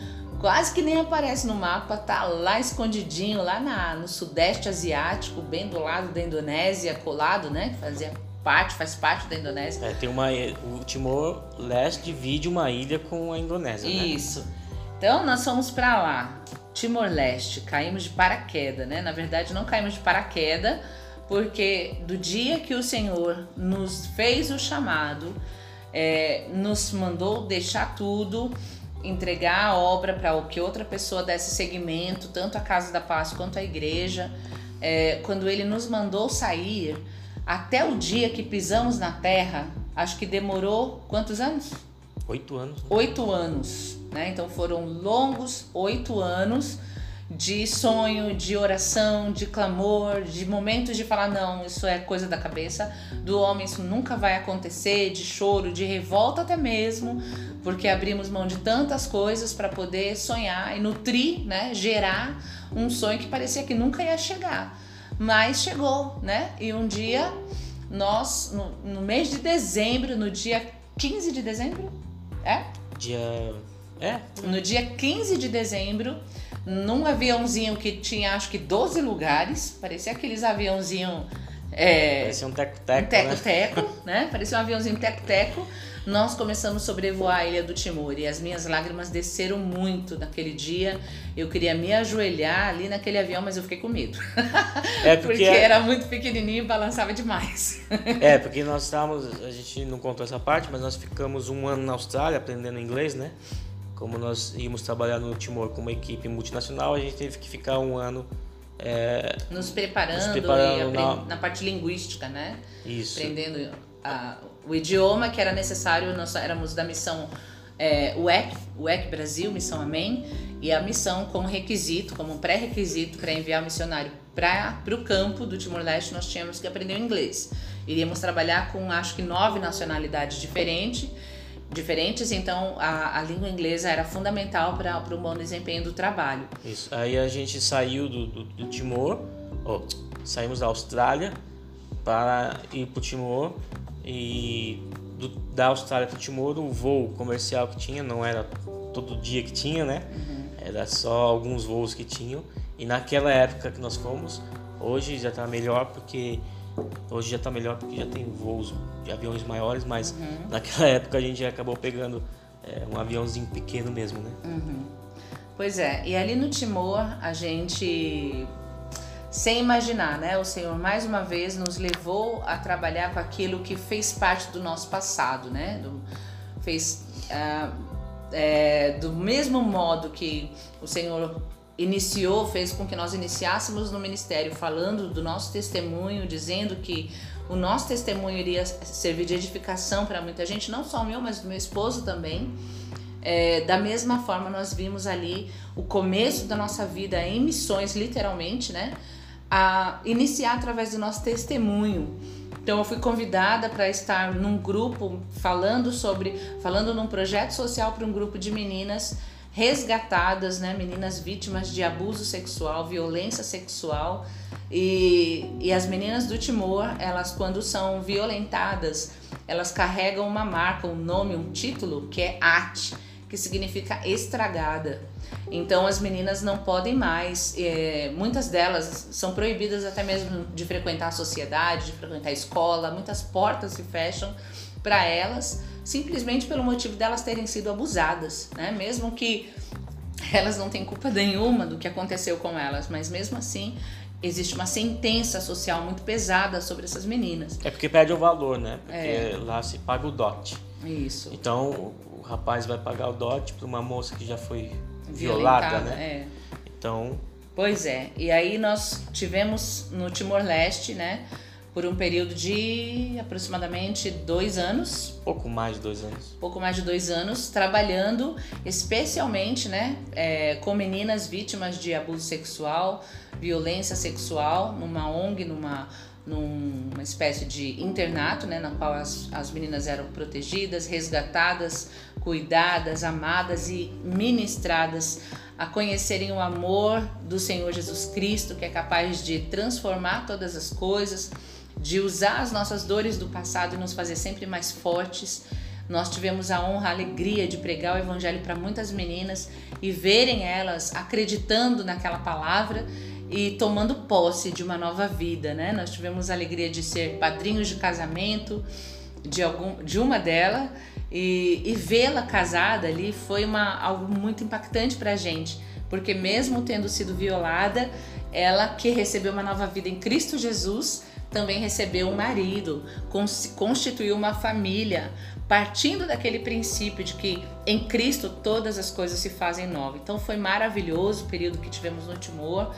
quase que nem aparece no mapa, tá lá escondidinho, lá na, no Sudeste Asiático, bem do lado da Indonésia, colado, né? Que fazia parte, faz parte da Indonésia. É, tem uma, o Timor-Leste divide uma ilha com a Indonésia, né? Isso. Então nós fomos pra lá, Timor-Leste, caímos de paraquedas, né? Na verdade não caímos de paraquedas, porque do dia que o Senhor nos fez o chamado, é, nos mandou deixar tudo, entregar a obra para que outra pessoa desse seguimento, tanto a Casa da Paz quanto a igreja. É, quando ele nos mandou sair, até o dia que pisamos na terra, acho que demorou quantos anos? Oito anos. oito anos, né? Então foram longos oito anos de sonho, de oração, de clamor, de momentos de falar não, isso é coisa da cabeça do homem, isso nunca vai acontecer, de choro, de revolta até mesmo, porque abrimos mão de tantas coisas para poder sonhar e nutrir, né? Gerar um sonho que parecia que nunca ia chegar, mas chegou, né? E um dia nós no, no mês de dezembro, no dia 15 de dezembro, é? Dia. É? No dia 15 de dezembro, num aviãozinho que tinha acho que 12 lugares, parecia aqueles aviãozinho é, Parecia um um teco-teco, né? teco-teco, *laughs* né? Parecia um aviãozinho teco-teco. Nós começamos a sobrevoar a Ilha do Timor e as minhas lágrimas desceram muito naquele dia. Eu queria me ajoelhar ali naquele avião, mas eu fiquei com medo. É *laughs* Porque porque, era muito pequenininho e balançava demais. é porque nós estávamos, a gente não contou essa parte, mas nós ficamos um ano na Austrália aprendendo inglês, né? Como nós íamos trabalhar no Timor com uma equipe multinacional, a gente teve que ficar um ano. É, Nos preparando, Nos preparando na- na parte linguística, né? isso. aprendendo a- o idioma que era necessário. Nós éramos da missão é, UEC, UEC Brasil, missão Amém, e a missão como requisito, como pré-requisito para enviar o missionário para o campo do Timor-Leste, nós tínhamos que aprender o inglês. Iríamos trabalhar com acho que nove nacionalidades diferentes. Diferentes, então a, a língua inglesa era fundamental para o bom desempenho do trabalho. Isso. Aí a gente saiu do, do, do Timor, ó, saímos da Austrália para ir para o Timor e do- da Austrália para o Timor o voo comercial que tinha não era todo dia que tinha, né? Uhum. Era só alguns voos que tinham. E naquela época que nós fomos, hoje já está melhor porque hoje já está melhor porque já tem voos de aviões maiores, mas uhum. naquela época a gente acabou pegando é, um aviãozinho pequeno mesmo, né? Uhum. Pois é, e ali no Timor a gente sem imaginar, né? O Senhor mais uma vez nos levou a trabalhar com aquilo que fez parte do nosso passado, né? Do, fez uh, é, do mesmo modo que o Senhor iniciou, fez com que nós iniciássemos no ministério falando do nosso testemunho, dizendo que o nosso testemunho iria servir de edificação para muita gente, não só o meu, mas do meu esposo também. É, da mesma forma, nós vimos ali o começo da nossa vida em missões, literalmente, né? A iniciar através do nosso testemunho. Então eu fui convidada para estar num grupo falando sobre, falando num projeto social para um grupo de meninas resgatadas, né, meninas vítimas de abuso sexual, violência sexual. E, e as meninas do Timor, elas quando são violentadas, elas carregam uma marca, um nome, um título que é AT, que significa estragada. Então as meninas não podem mais, é, muitas delas são proibidas até mesmo de frequentar a sociedade, de frequentar a escola, muitas portas se fecham para elas, simplesmente pelo motivo delas terem sido abusadas, né? Mesmo que elas não têm culpa nenhuma do que aconteceu com elas, mas mesmo assim existe uma sentença social muito pesada sobre essas meninas. É porque perde o valor, né? Porque é. lá se paga o dote. Isso. Então o rapaz vai pagar o dote para uma moça que já foi violada, né? É. Então. Pois é. E aí nós tivemos no Timor-Leste, né? Por um período de aproximadamente dois anos. Pouco mais de dois anos. Pouco mais de dois anos, trabalhando especialmente, né? É, com meninas vítimas de abuso sexual, violência sexual, numa ONG, numa numa espécie de internato, né, na qual as, as meninas eram protegidas, resgatadas, cuidadas, amadas e ministradas a conhecerem o amor do Senhor Jesus Cristo, que é capaz de transformar todas as coisas, de usar as nossas dores do passado e nos fazer sempre mais fortes. Nós tivemos a honra, a alegria de pregar o evangelho para muitas meninas e verem elas acreditando naquela palavra e tomando posse de uma nova vida, né? Nós tivemos a alegria de ser padrinhos de casamento de algum de uma delas e, e vê-la casada ali foi uma, algo muito impactante para a gente, porque mesmo tendo sido violada, ela que recebeu uma nova vida em Cristo Jesus também recebeu um marido, constituiu uma família, partindo daquele princípio de que em Cristo todas as coisas se fazem novas. Então foi maravilhoso o período que tivemos no Timor.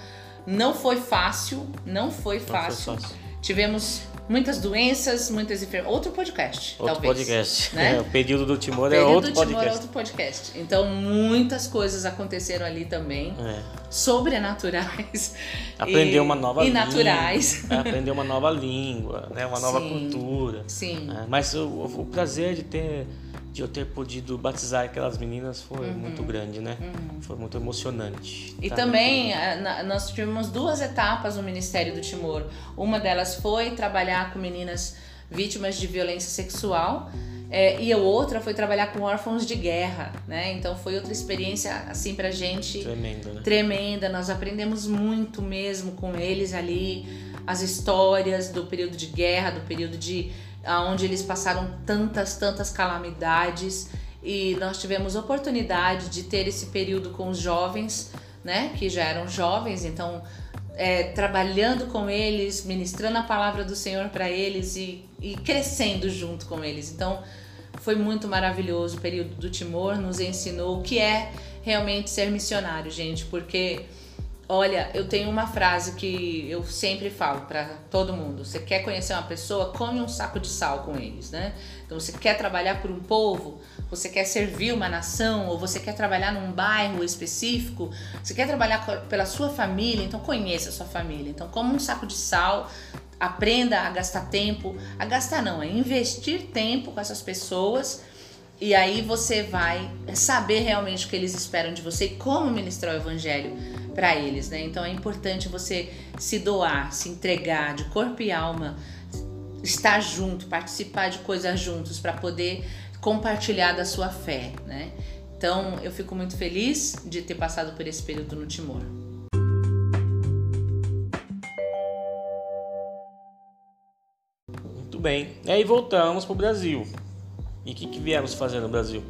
Não foi fácil, não foi fácil. Não foi fácil. Tivemos muitas doenças, muitas enfermidades. Outro podcast, outro talvez. podcast. Né? É, *laughs* o período do Timor é outro podcast. O período do Timor é outro podcast. Então, muitas coisas aconteceram ali também. É. Sobrenaturais. *laughs* Aprender uma nova e língua. E naturais. É, aprender uma nova *laughs* língua, né? uma nova sim, cultura. Sim. É, mas o, o prazer de ter de eu ter podido batizar aquelas meninas foi uhum. muito grande, né? Uhum. Foi muito emocionante. E tá também a, nós tivemos duas etapas no Ministério do Timor. Uma delas foi trabalhar com meninas vítimas de violência sexual. É, e a outra foi trabalhar com órfãos de guerra, né? Então foi outra experiência assim pra gente tremenda, né? tremenda. Nós aprendemos muito mesmo com eles ali, as histórias do período de guerra, do período de onde eles passaram tantas, tantas calamidades e nós tivemos oportunidade de ter esse período com os jovens, né, que já eram jovens, então é, trabalhando com eles, ministrando a palavra do Senhor para eles e, e crescendo junto com eles. Então foi muito maravilhoso o período do Timor, nos ensinou o que é realmente ser missionário, gente, porque Olha, eu tenho uma frase que eu sempre falo para todo mundo. Você quer conhecer uma pessoa, come um saco de sal com eles, né? Então você quer trabalhar por um povo, você quer servir uma nação, ou você quer trabalhar num bairro específico, você quer trabalhar pela sua família, então conheça a sua família. Então come um saco de sal, aprenda a gastar tempo, a gastar não, a investir tempo com essas pessoas. E aí você vai saber realmente o que eles esperam de você e como ministrar o evangelho para eles, né? Então é importante você se doar, se entregar de corpo e alma, estar junto, participar de coisas juntos para poder compartilhar da sua fé, né? Então eu fico muito feliz de ter passado por esse período no Timor. Muito bem. E aí voltamos para o Brasil. E o que, que viemos fazer no Brasil?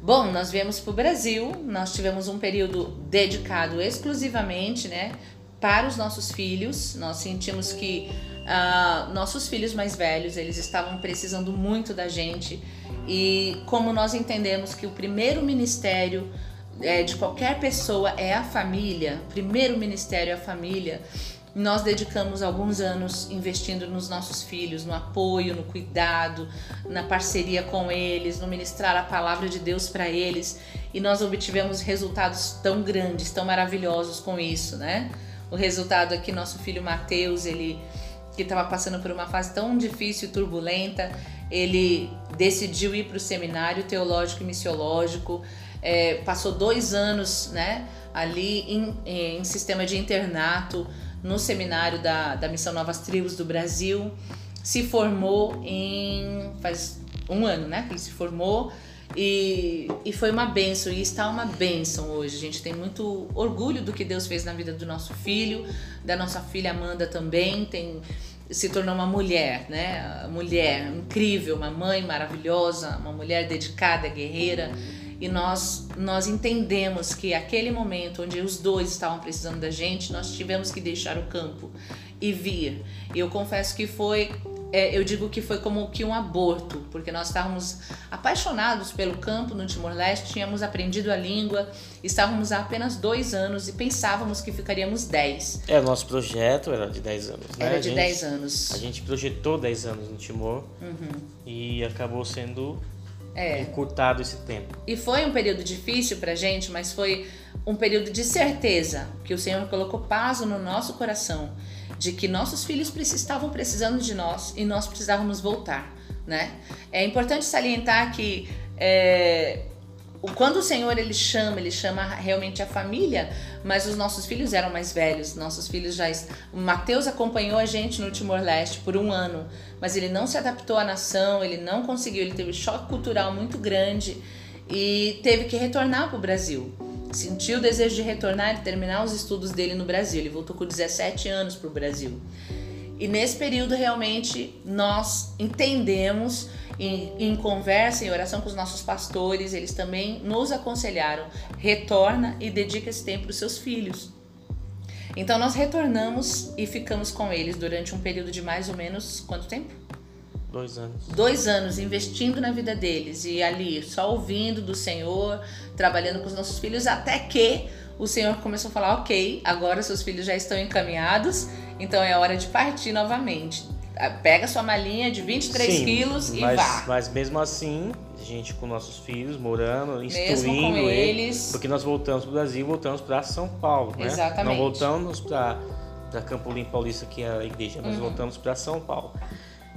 Bom, nós viemos para o Brasil, nós tivemos um período dedicado exclusivamente né, para os nossos filhos. Nós sentimos que uh, nossos filhos mais velhos eles estavam precisando muito da gente e como nós entendemos que o primeiro ministério é, de qualquer pessoa é a família, o primeiro ministério é a família. Nós dedicamos alguns anos investindo nos nossos filhos, no apoio, no cuidado, na parceria com eles, no ministrar a palavra de Deus para eles, e nós obtivemos resultados tão grandes, tão maravilhosos com isso, né? O resultado é que nosso filho Mateus, ele que estava passando por uma fase tão difícil e turbulenta, ele decidiu ir para o seminário teológico e missiológico, é, passou dois anos, né, ali em, em sistema de internato no seminário da, da Missão Novas Tribos do Brasil, se formou em faz um ano, né, que se formou e, e foi uma benção, e está uma benção hoje. A gente tem muito orgulho do que Deus fez na vida do nosso filho, da nossa filha Amanda também, tem se tornou uma mulher, né? Mulher incrível, uma mãe maravilhosa, uma mulher dedicada, guerreira. E nós nós entendemos que aquele momento onde os dois estavam precisando da gente, nós tivemos que deixar o campo e vir. E eu confesso que foi é, eu digo que foi como que um aborto, porque nós estávamos apaixonados pelo campo no Timor-Leste, tínhamos aprendido a língua, estávamos há apenas dois anos e pensávamos que ficaríamos dez. É, o nosso projeto era de dez anos, né? Era de dez anos. A gente projetou dez anos no Timor uhum. e acabou sendo é. encurtado esse tempo. E foi um período difícil pra gente, mas foi um período de certeza que o Senhor colocou paz no nosso coração de que nossos filhos estavam precisando de nós e nós precisávamos voltar, né? É importante salientar que é, quando o Senhor ele chama, ele chama realmente a família, mas os nossos filhos eram mais velhos, nossos filhos já. O Mateus acompanhou a gente no Timor-Leste por um ano, mas ele não se adaptou à nação, ele não conseguiu, ele teve um choque cultural muito grande e teve que retornar para o Brasil sentiu o desejo de retornar e terminar os estudos dele no Brasil. Ele voltou com 17 anos para o Brasil. E nesse período, realmente, nós entendemos, em, em conversa, em oração com os nossos pastores, eles também nos aconselharam: retorna e dedica esse tempo para os seus filhos. Então, nós retornamos e ficamos com eles durante um período de mais ou menos quanto tempo? Dois anos. Dois anos investindo na vida deles e ali só ouvindo do Senhor, trabalhando com os nossos filhos, até que o Senhor começou a falar: ok, agora seus filhos já estão encaminhados, então é hora de partir novamente. Ah, pega sua malinha de 23 Sim, quilos e mas, vá. Mas mesmo assim, a gente com nossos filhos, morando, instruindo eles, Porque nós voltamos para o Brasil, voltamos para São Paulo, né? Exatamente. Não voltamos para Campo Limpo Paulista, que é a igreja, mas uhum. voltamos para São Paulo.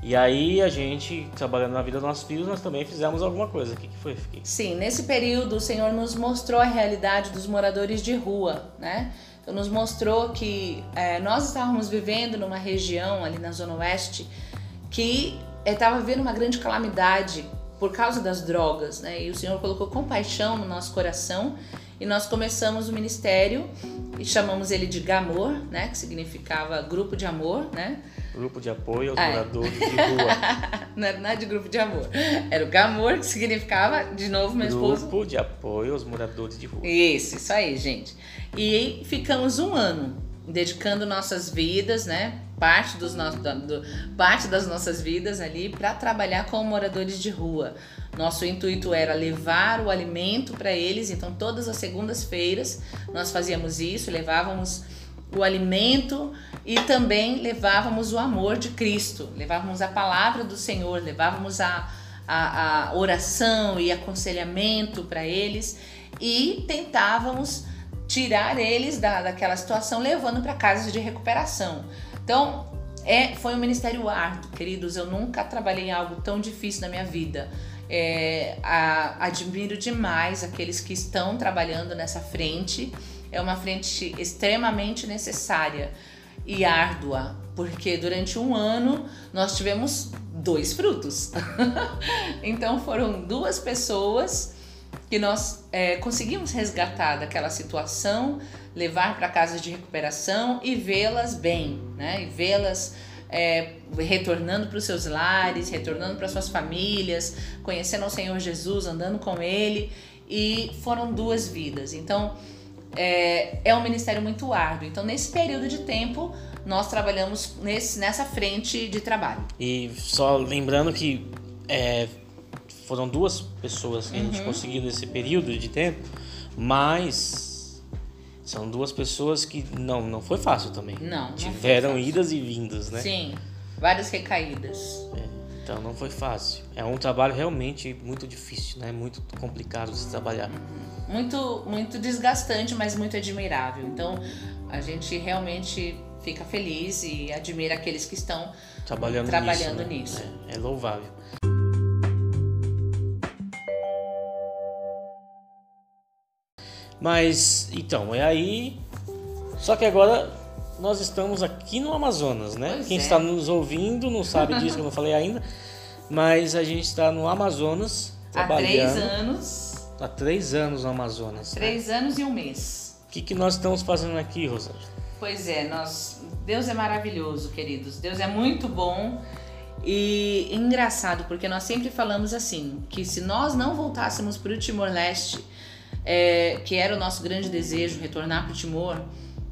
E aí a gente, trabalhando na vida dos nossos filhos, nós também fizemos alguma coisa. O que, que foi? Fiquei? Sim, nesse período o Senhor nos mostrou a realidade dos moradores de rua, né? Então nos mostrou que é, nós estávamos vivendo numa região ali na Zona Oeste que estava vivendo uma grande calamidade por causa das drogas, né? E o Senhor colocou compaixão no nosso coração e nós começamos o ministério e chamamos ele de Gamor, né? Que significava grupo de amor, né? Grupo de apoio aos ah, moradores de rua. *laughs* não era nada de grupo de amor. Era o Gamor, que significava, de novo, meu grupo esposo. Grupo de apoio aos moradores de rua. Isso, isso aí, gente. E ficamos um ano dedicando nossas vidas, né? Parte, dos no... do... parte das nossas vidas ali para trabalhar com moradores de rua. Nosso intuito era levar o alimento para eles, então todas as segundas-feiras nós fazíamos isso, levávamos o alimento e também levávamos o amor de Cristo, levávamos a palavra do Senhor, levávamos a, a, a oração e aconselhamento para eles e tentávamos tirar eles da, daquela situação, levando para casas de recuperação. Então, é, foi um ministério árduo, queridos. Eu nunca trabalhei em algo tão difícil na minha vida. É, a, admiro demais aqueles que estão trabalhando nessa frente é uma frente extremamente necessária e árdua, porque durante um ano nós tivemos dois frutos. *laughs* então foram duas pessoas que nós é, conseguimos resgatar daquela situação, levar para casas de recuperação e vê-las bem, né? E vê-las é, retornando para os seus lares, retornando para suas famílias, conhecendo o Senhor Jesus, andando com Ele. E foram duas vidas. Então, é, é um ministério muito árduo. Então, nesse período de tempo, nós trabalhamos nesse, nessa frente de trabalho. E só lembrando que é, foram duas pessoas que a gente Uhum. conseguiu nesse período de tempo, mas são duas pessoas que não, não foi fácil também. Não, não Tiveram fácil. idas e vindas, né? Sim, várias recaídas. É, então não foi fácil. É um trabalho realmente muito difícil, né? Muito complicado de se trabalhar. Muito, muito desgastante, mas muito admirável. Então, a gente realmente fica feliz e admira aqueles que estão Trabalhando, Trabalhando nisso. né? nisso. É, é louvável. Mas, então, é aí. Só que agora nós estamos aqui no Amazonas, né? Pois Quem é. está nos ouvindo não sabe disso que eu não falei ainda. Mas a gente está no Amazonas há três anos, Há três anos no Amazonas. né? três anos e um mês. O que, que nós estamos fazendo aqui, Rosângela? Pois é, nós, Deus é maravilhoso, queridos. Deus é muito bom e engraçado, porque nós sempre falamos assim, que se nós não voltássemos para o Timor-Leste, é, que era o nosso grande desejo, retornar para o Timor,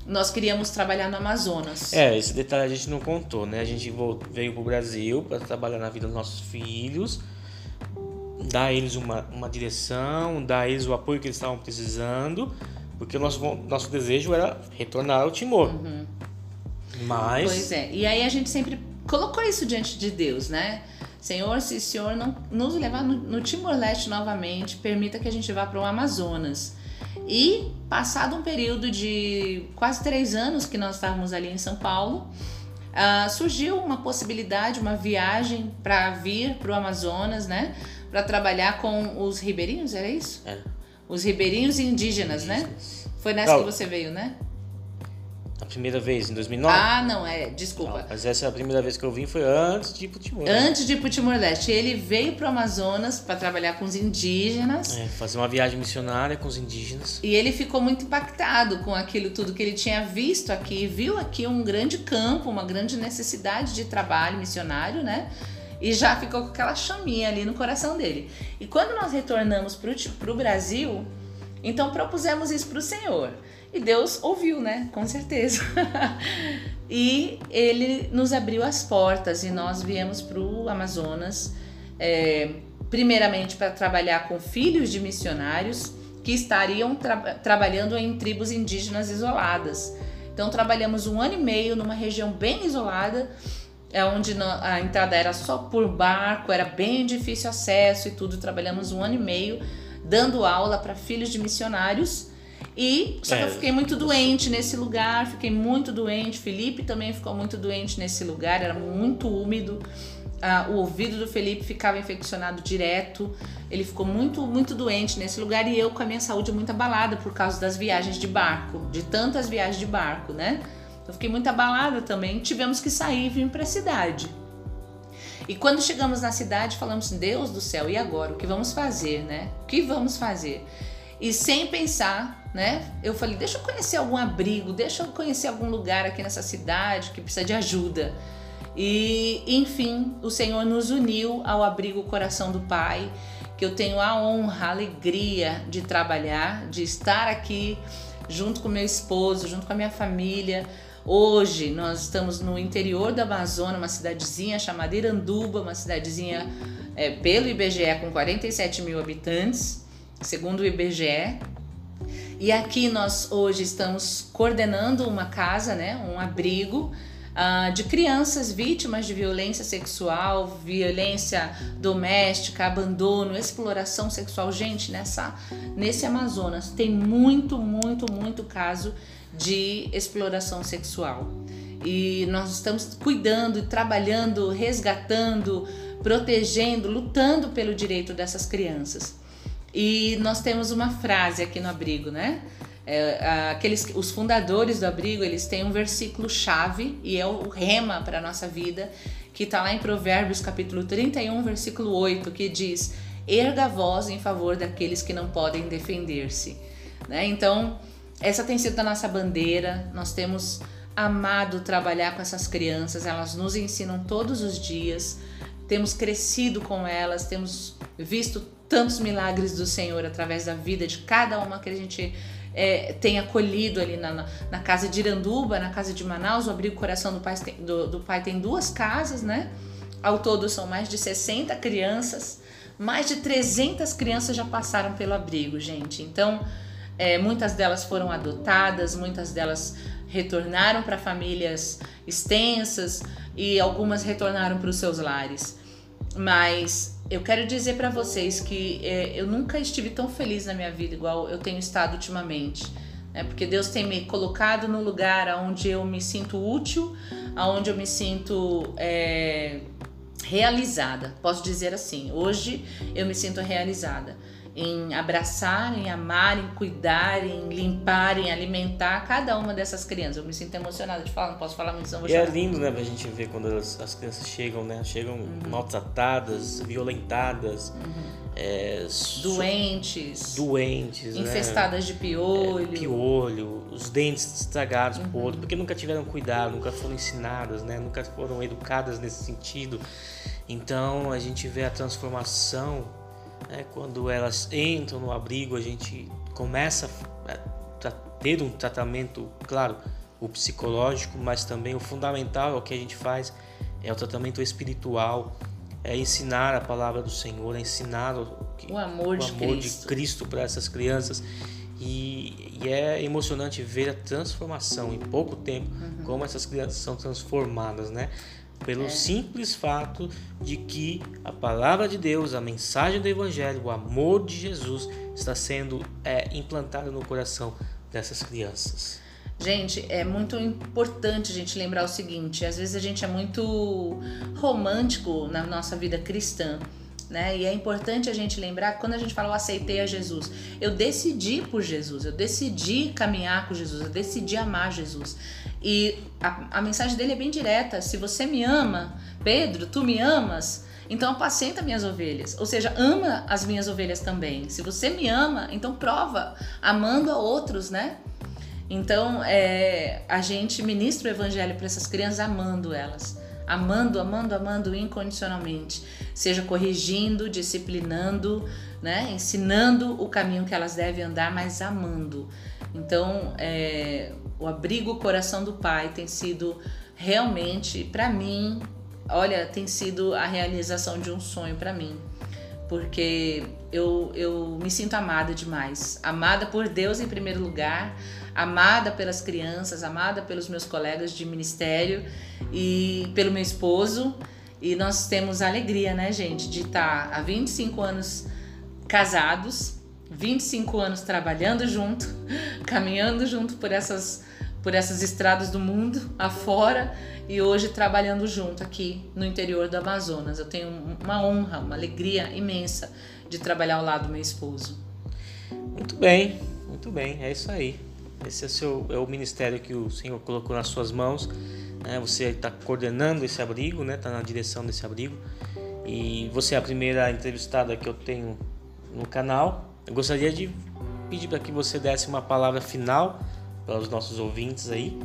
nós queríamos trabalhar no Amazonas. É, esse detalhe a gente não contou, né? A gente veio pro Brasil para trabalhar na vida dos nossos filhos, dar a eles uma, uma direção, dar a eles o apoio que eles estavam precisando, porque o nosso, nosso desejo era retornar ao Timor. Mas, Pois é. E aí a gente sempre colocou isso diante de Deus, né? Senhor, se o Senhor não nos levar no, no Timor-Leste novamente, permita que a gente vá para o Amazonas. E passado um período de quase três anos que nós estávamos ali em São Paulo, ah, surgiu uma possibilidade, uma viagem para vir para o Amazonas, né? Para trabalhar com os ribeirinhos, era isso? Era. Os ribeirinhos indígenas, né? Indígenas. Foi nessa Não. que você veio, né? A primeira vez, em 2009? Ah, não, é, desculpa. Não, mas essa é a primeira vez que eu vim, foi antes de ir pro Timor. né? Antes de ir pro Timor-Leste, ele veio pro Amazonas para trabalhar com os indígenas É, fazer uma viagem missionária com os indígenas. e ele ficou muito impactado com aquilo tudo que ele tinha visto aqui, viu aqui um grande campo, uma grande necessidade de trabalho missionário, né? E já ficou com aquela chaminha ali no coração dele. E quando nós retornamos pro, pro Brasil, então propusemos isso pro Senhor. E Deus ouviu, né? Com certeza. *laughs* e ele nos abriu as portas e nós viemos pro Amazonas, é, primeiramente para trabalhar com filhos de missionários que estariam tra- trabalhando em tribos indígenas isoladas. Então trabalhamos um ano e meio numa região bem isolada, é onde a entrada era só por barco, era bem difícil acesso e tudo. Trabalhamos um ano e meio dando aula para filhos de missionários. E só que É, eu fiquei muito doente nesse lugar, fiquei muito doente. Felipe também ficou muito doente nesse lugar, era muito úmido. Ah, o ouvido do Felipe ficava infeccionado direto. Ele ficou muito, muito doente nesse lugar e eu com a minha saúde muito abalada por causa das viagens de barco, de tantas viagens de barco, né? Eu fiquei muito abalada também. Tivemos que sair e vir para a cidade. E quando chegamos na cidade, falamos assim, Deus do céu, e agora? O que vamos fazer, né? O que vamos fazer? E sem pensar, né? Eu falei, deixa eu conhecer algum abrigo, deixa eu conhecer algum lugar aqui nessa cidade que precisa de ajuda. E, enfim, o Senhor nos uniu ao abrigo Coração do Pai, que eu tenho a honra, a alegria de trabalhar, de estar aqui junto com meu esposo, junto com a minha família. Hoje nós estamos no interior da Amazônia, uma cidadezinha chamada Iranduba, uma cidadezinha é, pelo IBGE com 47 mil habitantes, segundo o IBGE. E aqui nós hoje estamos coordenando uma casa, né, um abrigo ah, de crianças vítimas de violência sexual, violência doméstica, abandono, exploração sexual. Gente, nessa, nesse Amazonas tem muito, muito, muito caso de exploração sexual. E nós estamos cuidando, trabalhando, resgatando, protegendo, lutando pelo direito dessas crianças. E nós temos uma frase aqui no abrigo, né? É, aqueles, os fundadores do abrigo, eles têm um versículo chave e é o rema para a nossa vida, que está lá em Provérbios capítulo 31, versículo 8, que diz: erga a voz em favor daqueles que não podem defender-se. Né? Então, essa tem sido a nossa bandeira. Nós temos amado trabalhar com essas crianças, elas nos ensinam todos os dias, temos crescido com elas, temos visto tantos milagres do Senhor através da vida de cada uma que a gente é, tem acolhido ali na, na, casa de Iranduba, na casa de Manaus, o Abrigo Coração do Pai, tem, do, do Pai tem duas casas, né? Ao todo são mais de 60 crianças, mais de 300 crianças já passaram pelo abrigo, gente. Então, é, muitas delas foram adotadas, muitas delas retornaram para famílias extensas e algumas retornaram para os seus lares. Mas eu quero dizer para vocês que é, eu nunca estive tão feliz na minha vida igual eu tenho estado ultimamente. Né? Porque Deus tem me colocado no lugar onde eu me sinto útil, onde eu me sinto é, realizada. Posso dizer assim, hoje eu me sinto realizada em abraçar, em amar, em cuidar, em limpar, em alimentar cada uma dessas crianças. Eu me sinto emocionada de falar, não posso falar muito, senão vou E é lindo, né, pra gente ver quando as, as crianças chegam, né? Chegam uhum. maltratadas, violentadas. Uhum. É, doentes, doentes, né? infestadas né? de piolho, é, piolho, os dentes estragados uhum. por outro, porque nunca tiveram cuidado, nunca foram ensinadas, né? Nunca foram educadas nesse sentido. Então a gente vê a transformação né? Quando elas entram no abrigo, a gente começa a ter um tratamento, claro, o psicológico, mas também o fundamental, é o que a gente faz, é o tratamento espiritual, é ensinar a palavra do Senhor, é ensinar o, o amor, o de, amor Cristo. de Cristo para essas crianças. E, e, é emocionante ver a transformação em pouco tempo, uhum. como essas crianças são transformadas, né? Pelo é. simples fato de que a palavra de Deus, a mensagem do Evangelho, o amor de Jesus está sendo é, implantado no coração dessas crianças. Gente, é muito importante a gente lembrar o seguinte: às vezes a gente é muito romântico na nossa vida cristã. Né? E é importante a gente lembrar que quando a gente fala eu aceitei a Jesus, eu decidi por Jesus, eu decidi caminhar com Jesus, eu decidi amar Jesus. E a, a mensagem dele é bem direta: se você me ama, Pedro, tu me amas, então apacenta minhas ovelhas. Ou seja, ama as minhas ovelhas também. Se você me ama, então prova, amando a outros, né? Então, é, a gente ministra o evangelho para essas crianças amando elas. Amando, amando, amando incondicionalmente. Seja corrigindo, disciplinando, né? ensinando o caminho que elas devem andar, mas amando. Então, é, o abrigo coração do pai tem sido realmente, para mim, olha, tem sido a realização de um sonho para mim. Porque eu, eu me sinto amada demais. Amada por Deus em primeiro lugar, amada pelas crianças, amada pelos meus colegas de ministério e pelo meu esposo. E nós temos a alegria, né, gente, de estar há 25 anos casados 25 anos trabalhando junto, *laughs* caminhando junto por essas, por essas estradas do mundo afora e hoje trabalhando junto aqui no interior do Amazonas. Eu tenho uma honra, uma alegria imensa de trabalhar ao lado do meu esposo. Muito bem, muito bem, é isso aí. Esse é, seu, é o ministério que o Senhor colocou nas suas mãos. Né? Você está coordenando esse abrigo, está né? Tá na direção desse abrigo. E você é a primeira entrevistada que eu tenho no canal. Eu gostaria de pedir para que você desse uma palavra final para os nossos ouvintes aí.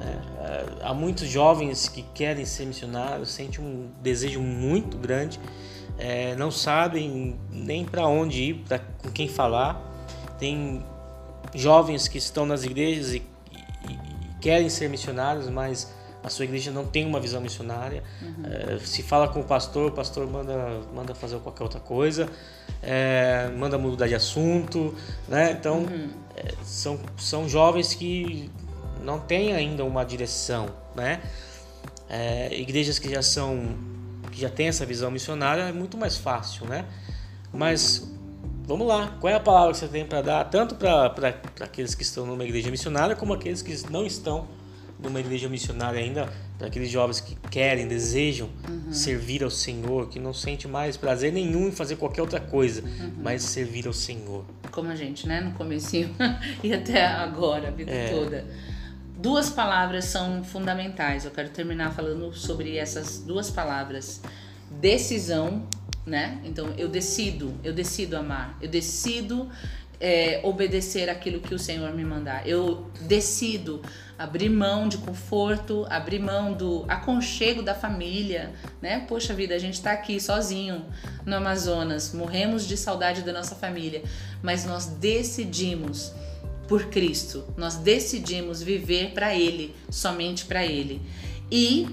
É, há muitos jovens que querem ser missionários, sentem um desejo muito grande, é, não sabem nem para onde ir, pra, com quem falar. Tem jovens que estão nas igrejas e, e, e querem ser missionários, mas a sua igreja não tem uma visão missionária. Uhum. É, se fala com o pastor, o pastor manda, manda fazer qualquer outra coisa, é, manda mudar de assunto, né? Então, uhum. é, são, são jovens que não têm ainda uma direção, né? É, igrejas que já são, que já têm essa visão missionária é muito mais fácil, né? Mas vamos lá, qual é a palavra que você tem para dar, tanto para aqueles que estão numa igreja missionária, como aqueles que não estão numa igreja missionária ainda, para aqueles jovens que querem, desejam uhum. servir ao Senhor, que não sente mais prazer nenhum em fazer qualquer outra coisa, uhum. mas servir ao Senhor. Como a gente, né, no comecinho *laughs* e até agora, a vida é. toda. Duas palavras são fundamentais. Eu quero terminar falando sobre essas duas palavras: decisão né? Então eu decido, eu decido amar, eu decido é, obedecer aquilo que o Senhor me mandar. Eu decido abrir mão de conforto, abrir mão do aconchego da família, né? Poxa vida, a gente está aqui sozinho no Amazonas, morremos de saudade da nossa família, mas nós decidimos por Cristo, nós decidimos viver para Ele, somente para Ele. E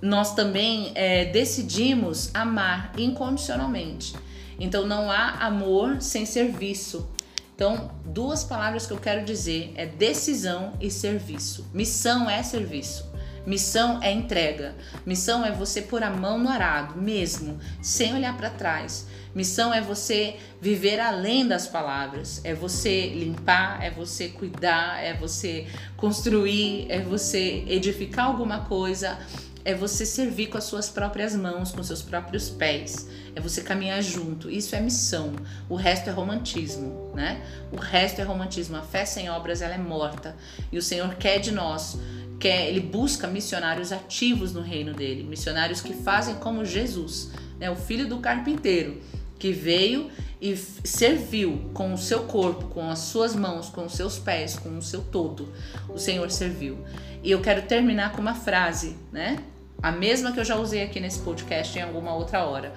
nós também é, decidimos amar incondicionalmente. Então não há amor sem serviço. Então, duas palavras que eu quero dizer é decisão e serviço. Missão é serviço. Missão é entrega. Missão é você pôr a mão no arado, mesmo, sem olhar para trás. Missão é você viver além das palavras. É você limpar, é você cuidar, é você construir, é você edificar alguma coisa, é você servir com as suas próprias mãos, com seus próprios pés. É você caminhar junto. Isso é missão. O resto é romantismo, né? O resto é romantismo. A fé sem obras ela é morta. E o Senhor quer de nós quer, ele busca missionários ativos no reino dele, missionários que fazem como Jesus, né, o filho do carpinteiro, que veio e serviu com o seu corpo, com as suas mãos, com os seus pés, com o seu todo. O Senhor serviu. E eu quero terminar com uma frase, né? A mesma que eu já usei aqui nesse podcast em alguma outra hora.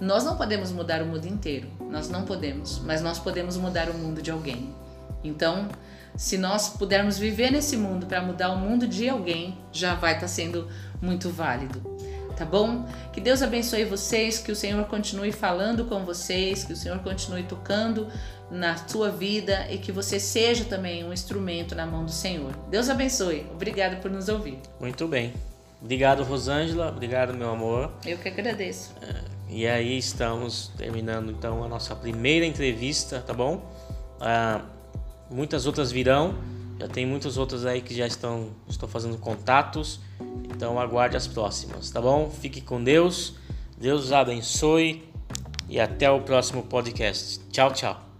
Nós não podemos mudar o mundo inteiro, nós não podemos, mas nós podemos mudar o mundo de alguém. Então, se nós pudermos viver nesse mundo para mudar o mundo de alguém, já vai estar tá sendo muito válido. Tá bom? Que Deus abençoe vocês, que o Senhor continue falando com vocês, que o Senhor continue tocando na sua vida e que você seja também um instrumento na mão do Senhor. Deus abençoe. Obrigado por nos ouvir. Muito bem. Obrigado, Rosângela. Obrigado, meu amor. Eu que agradeço. É, e aí estamos terminando então a nossa primeira entrevista, tá bom? Ah, muitas outras virão. Já tem muitas outras aí que já estão estou fazendo contatos. Então aguarde as próximas, tá bom? Fique com Deus. Deus abençoe e até o próximo podcast. Tchau, tchau.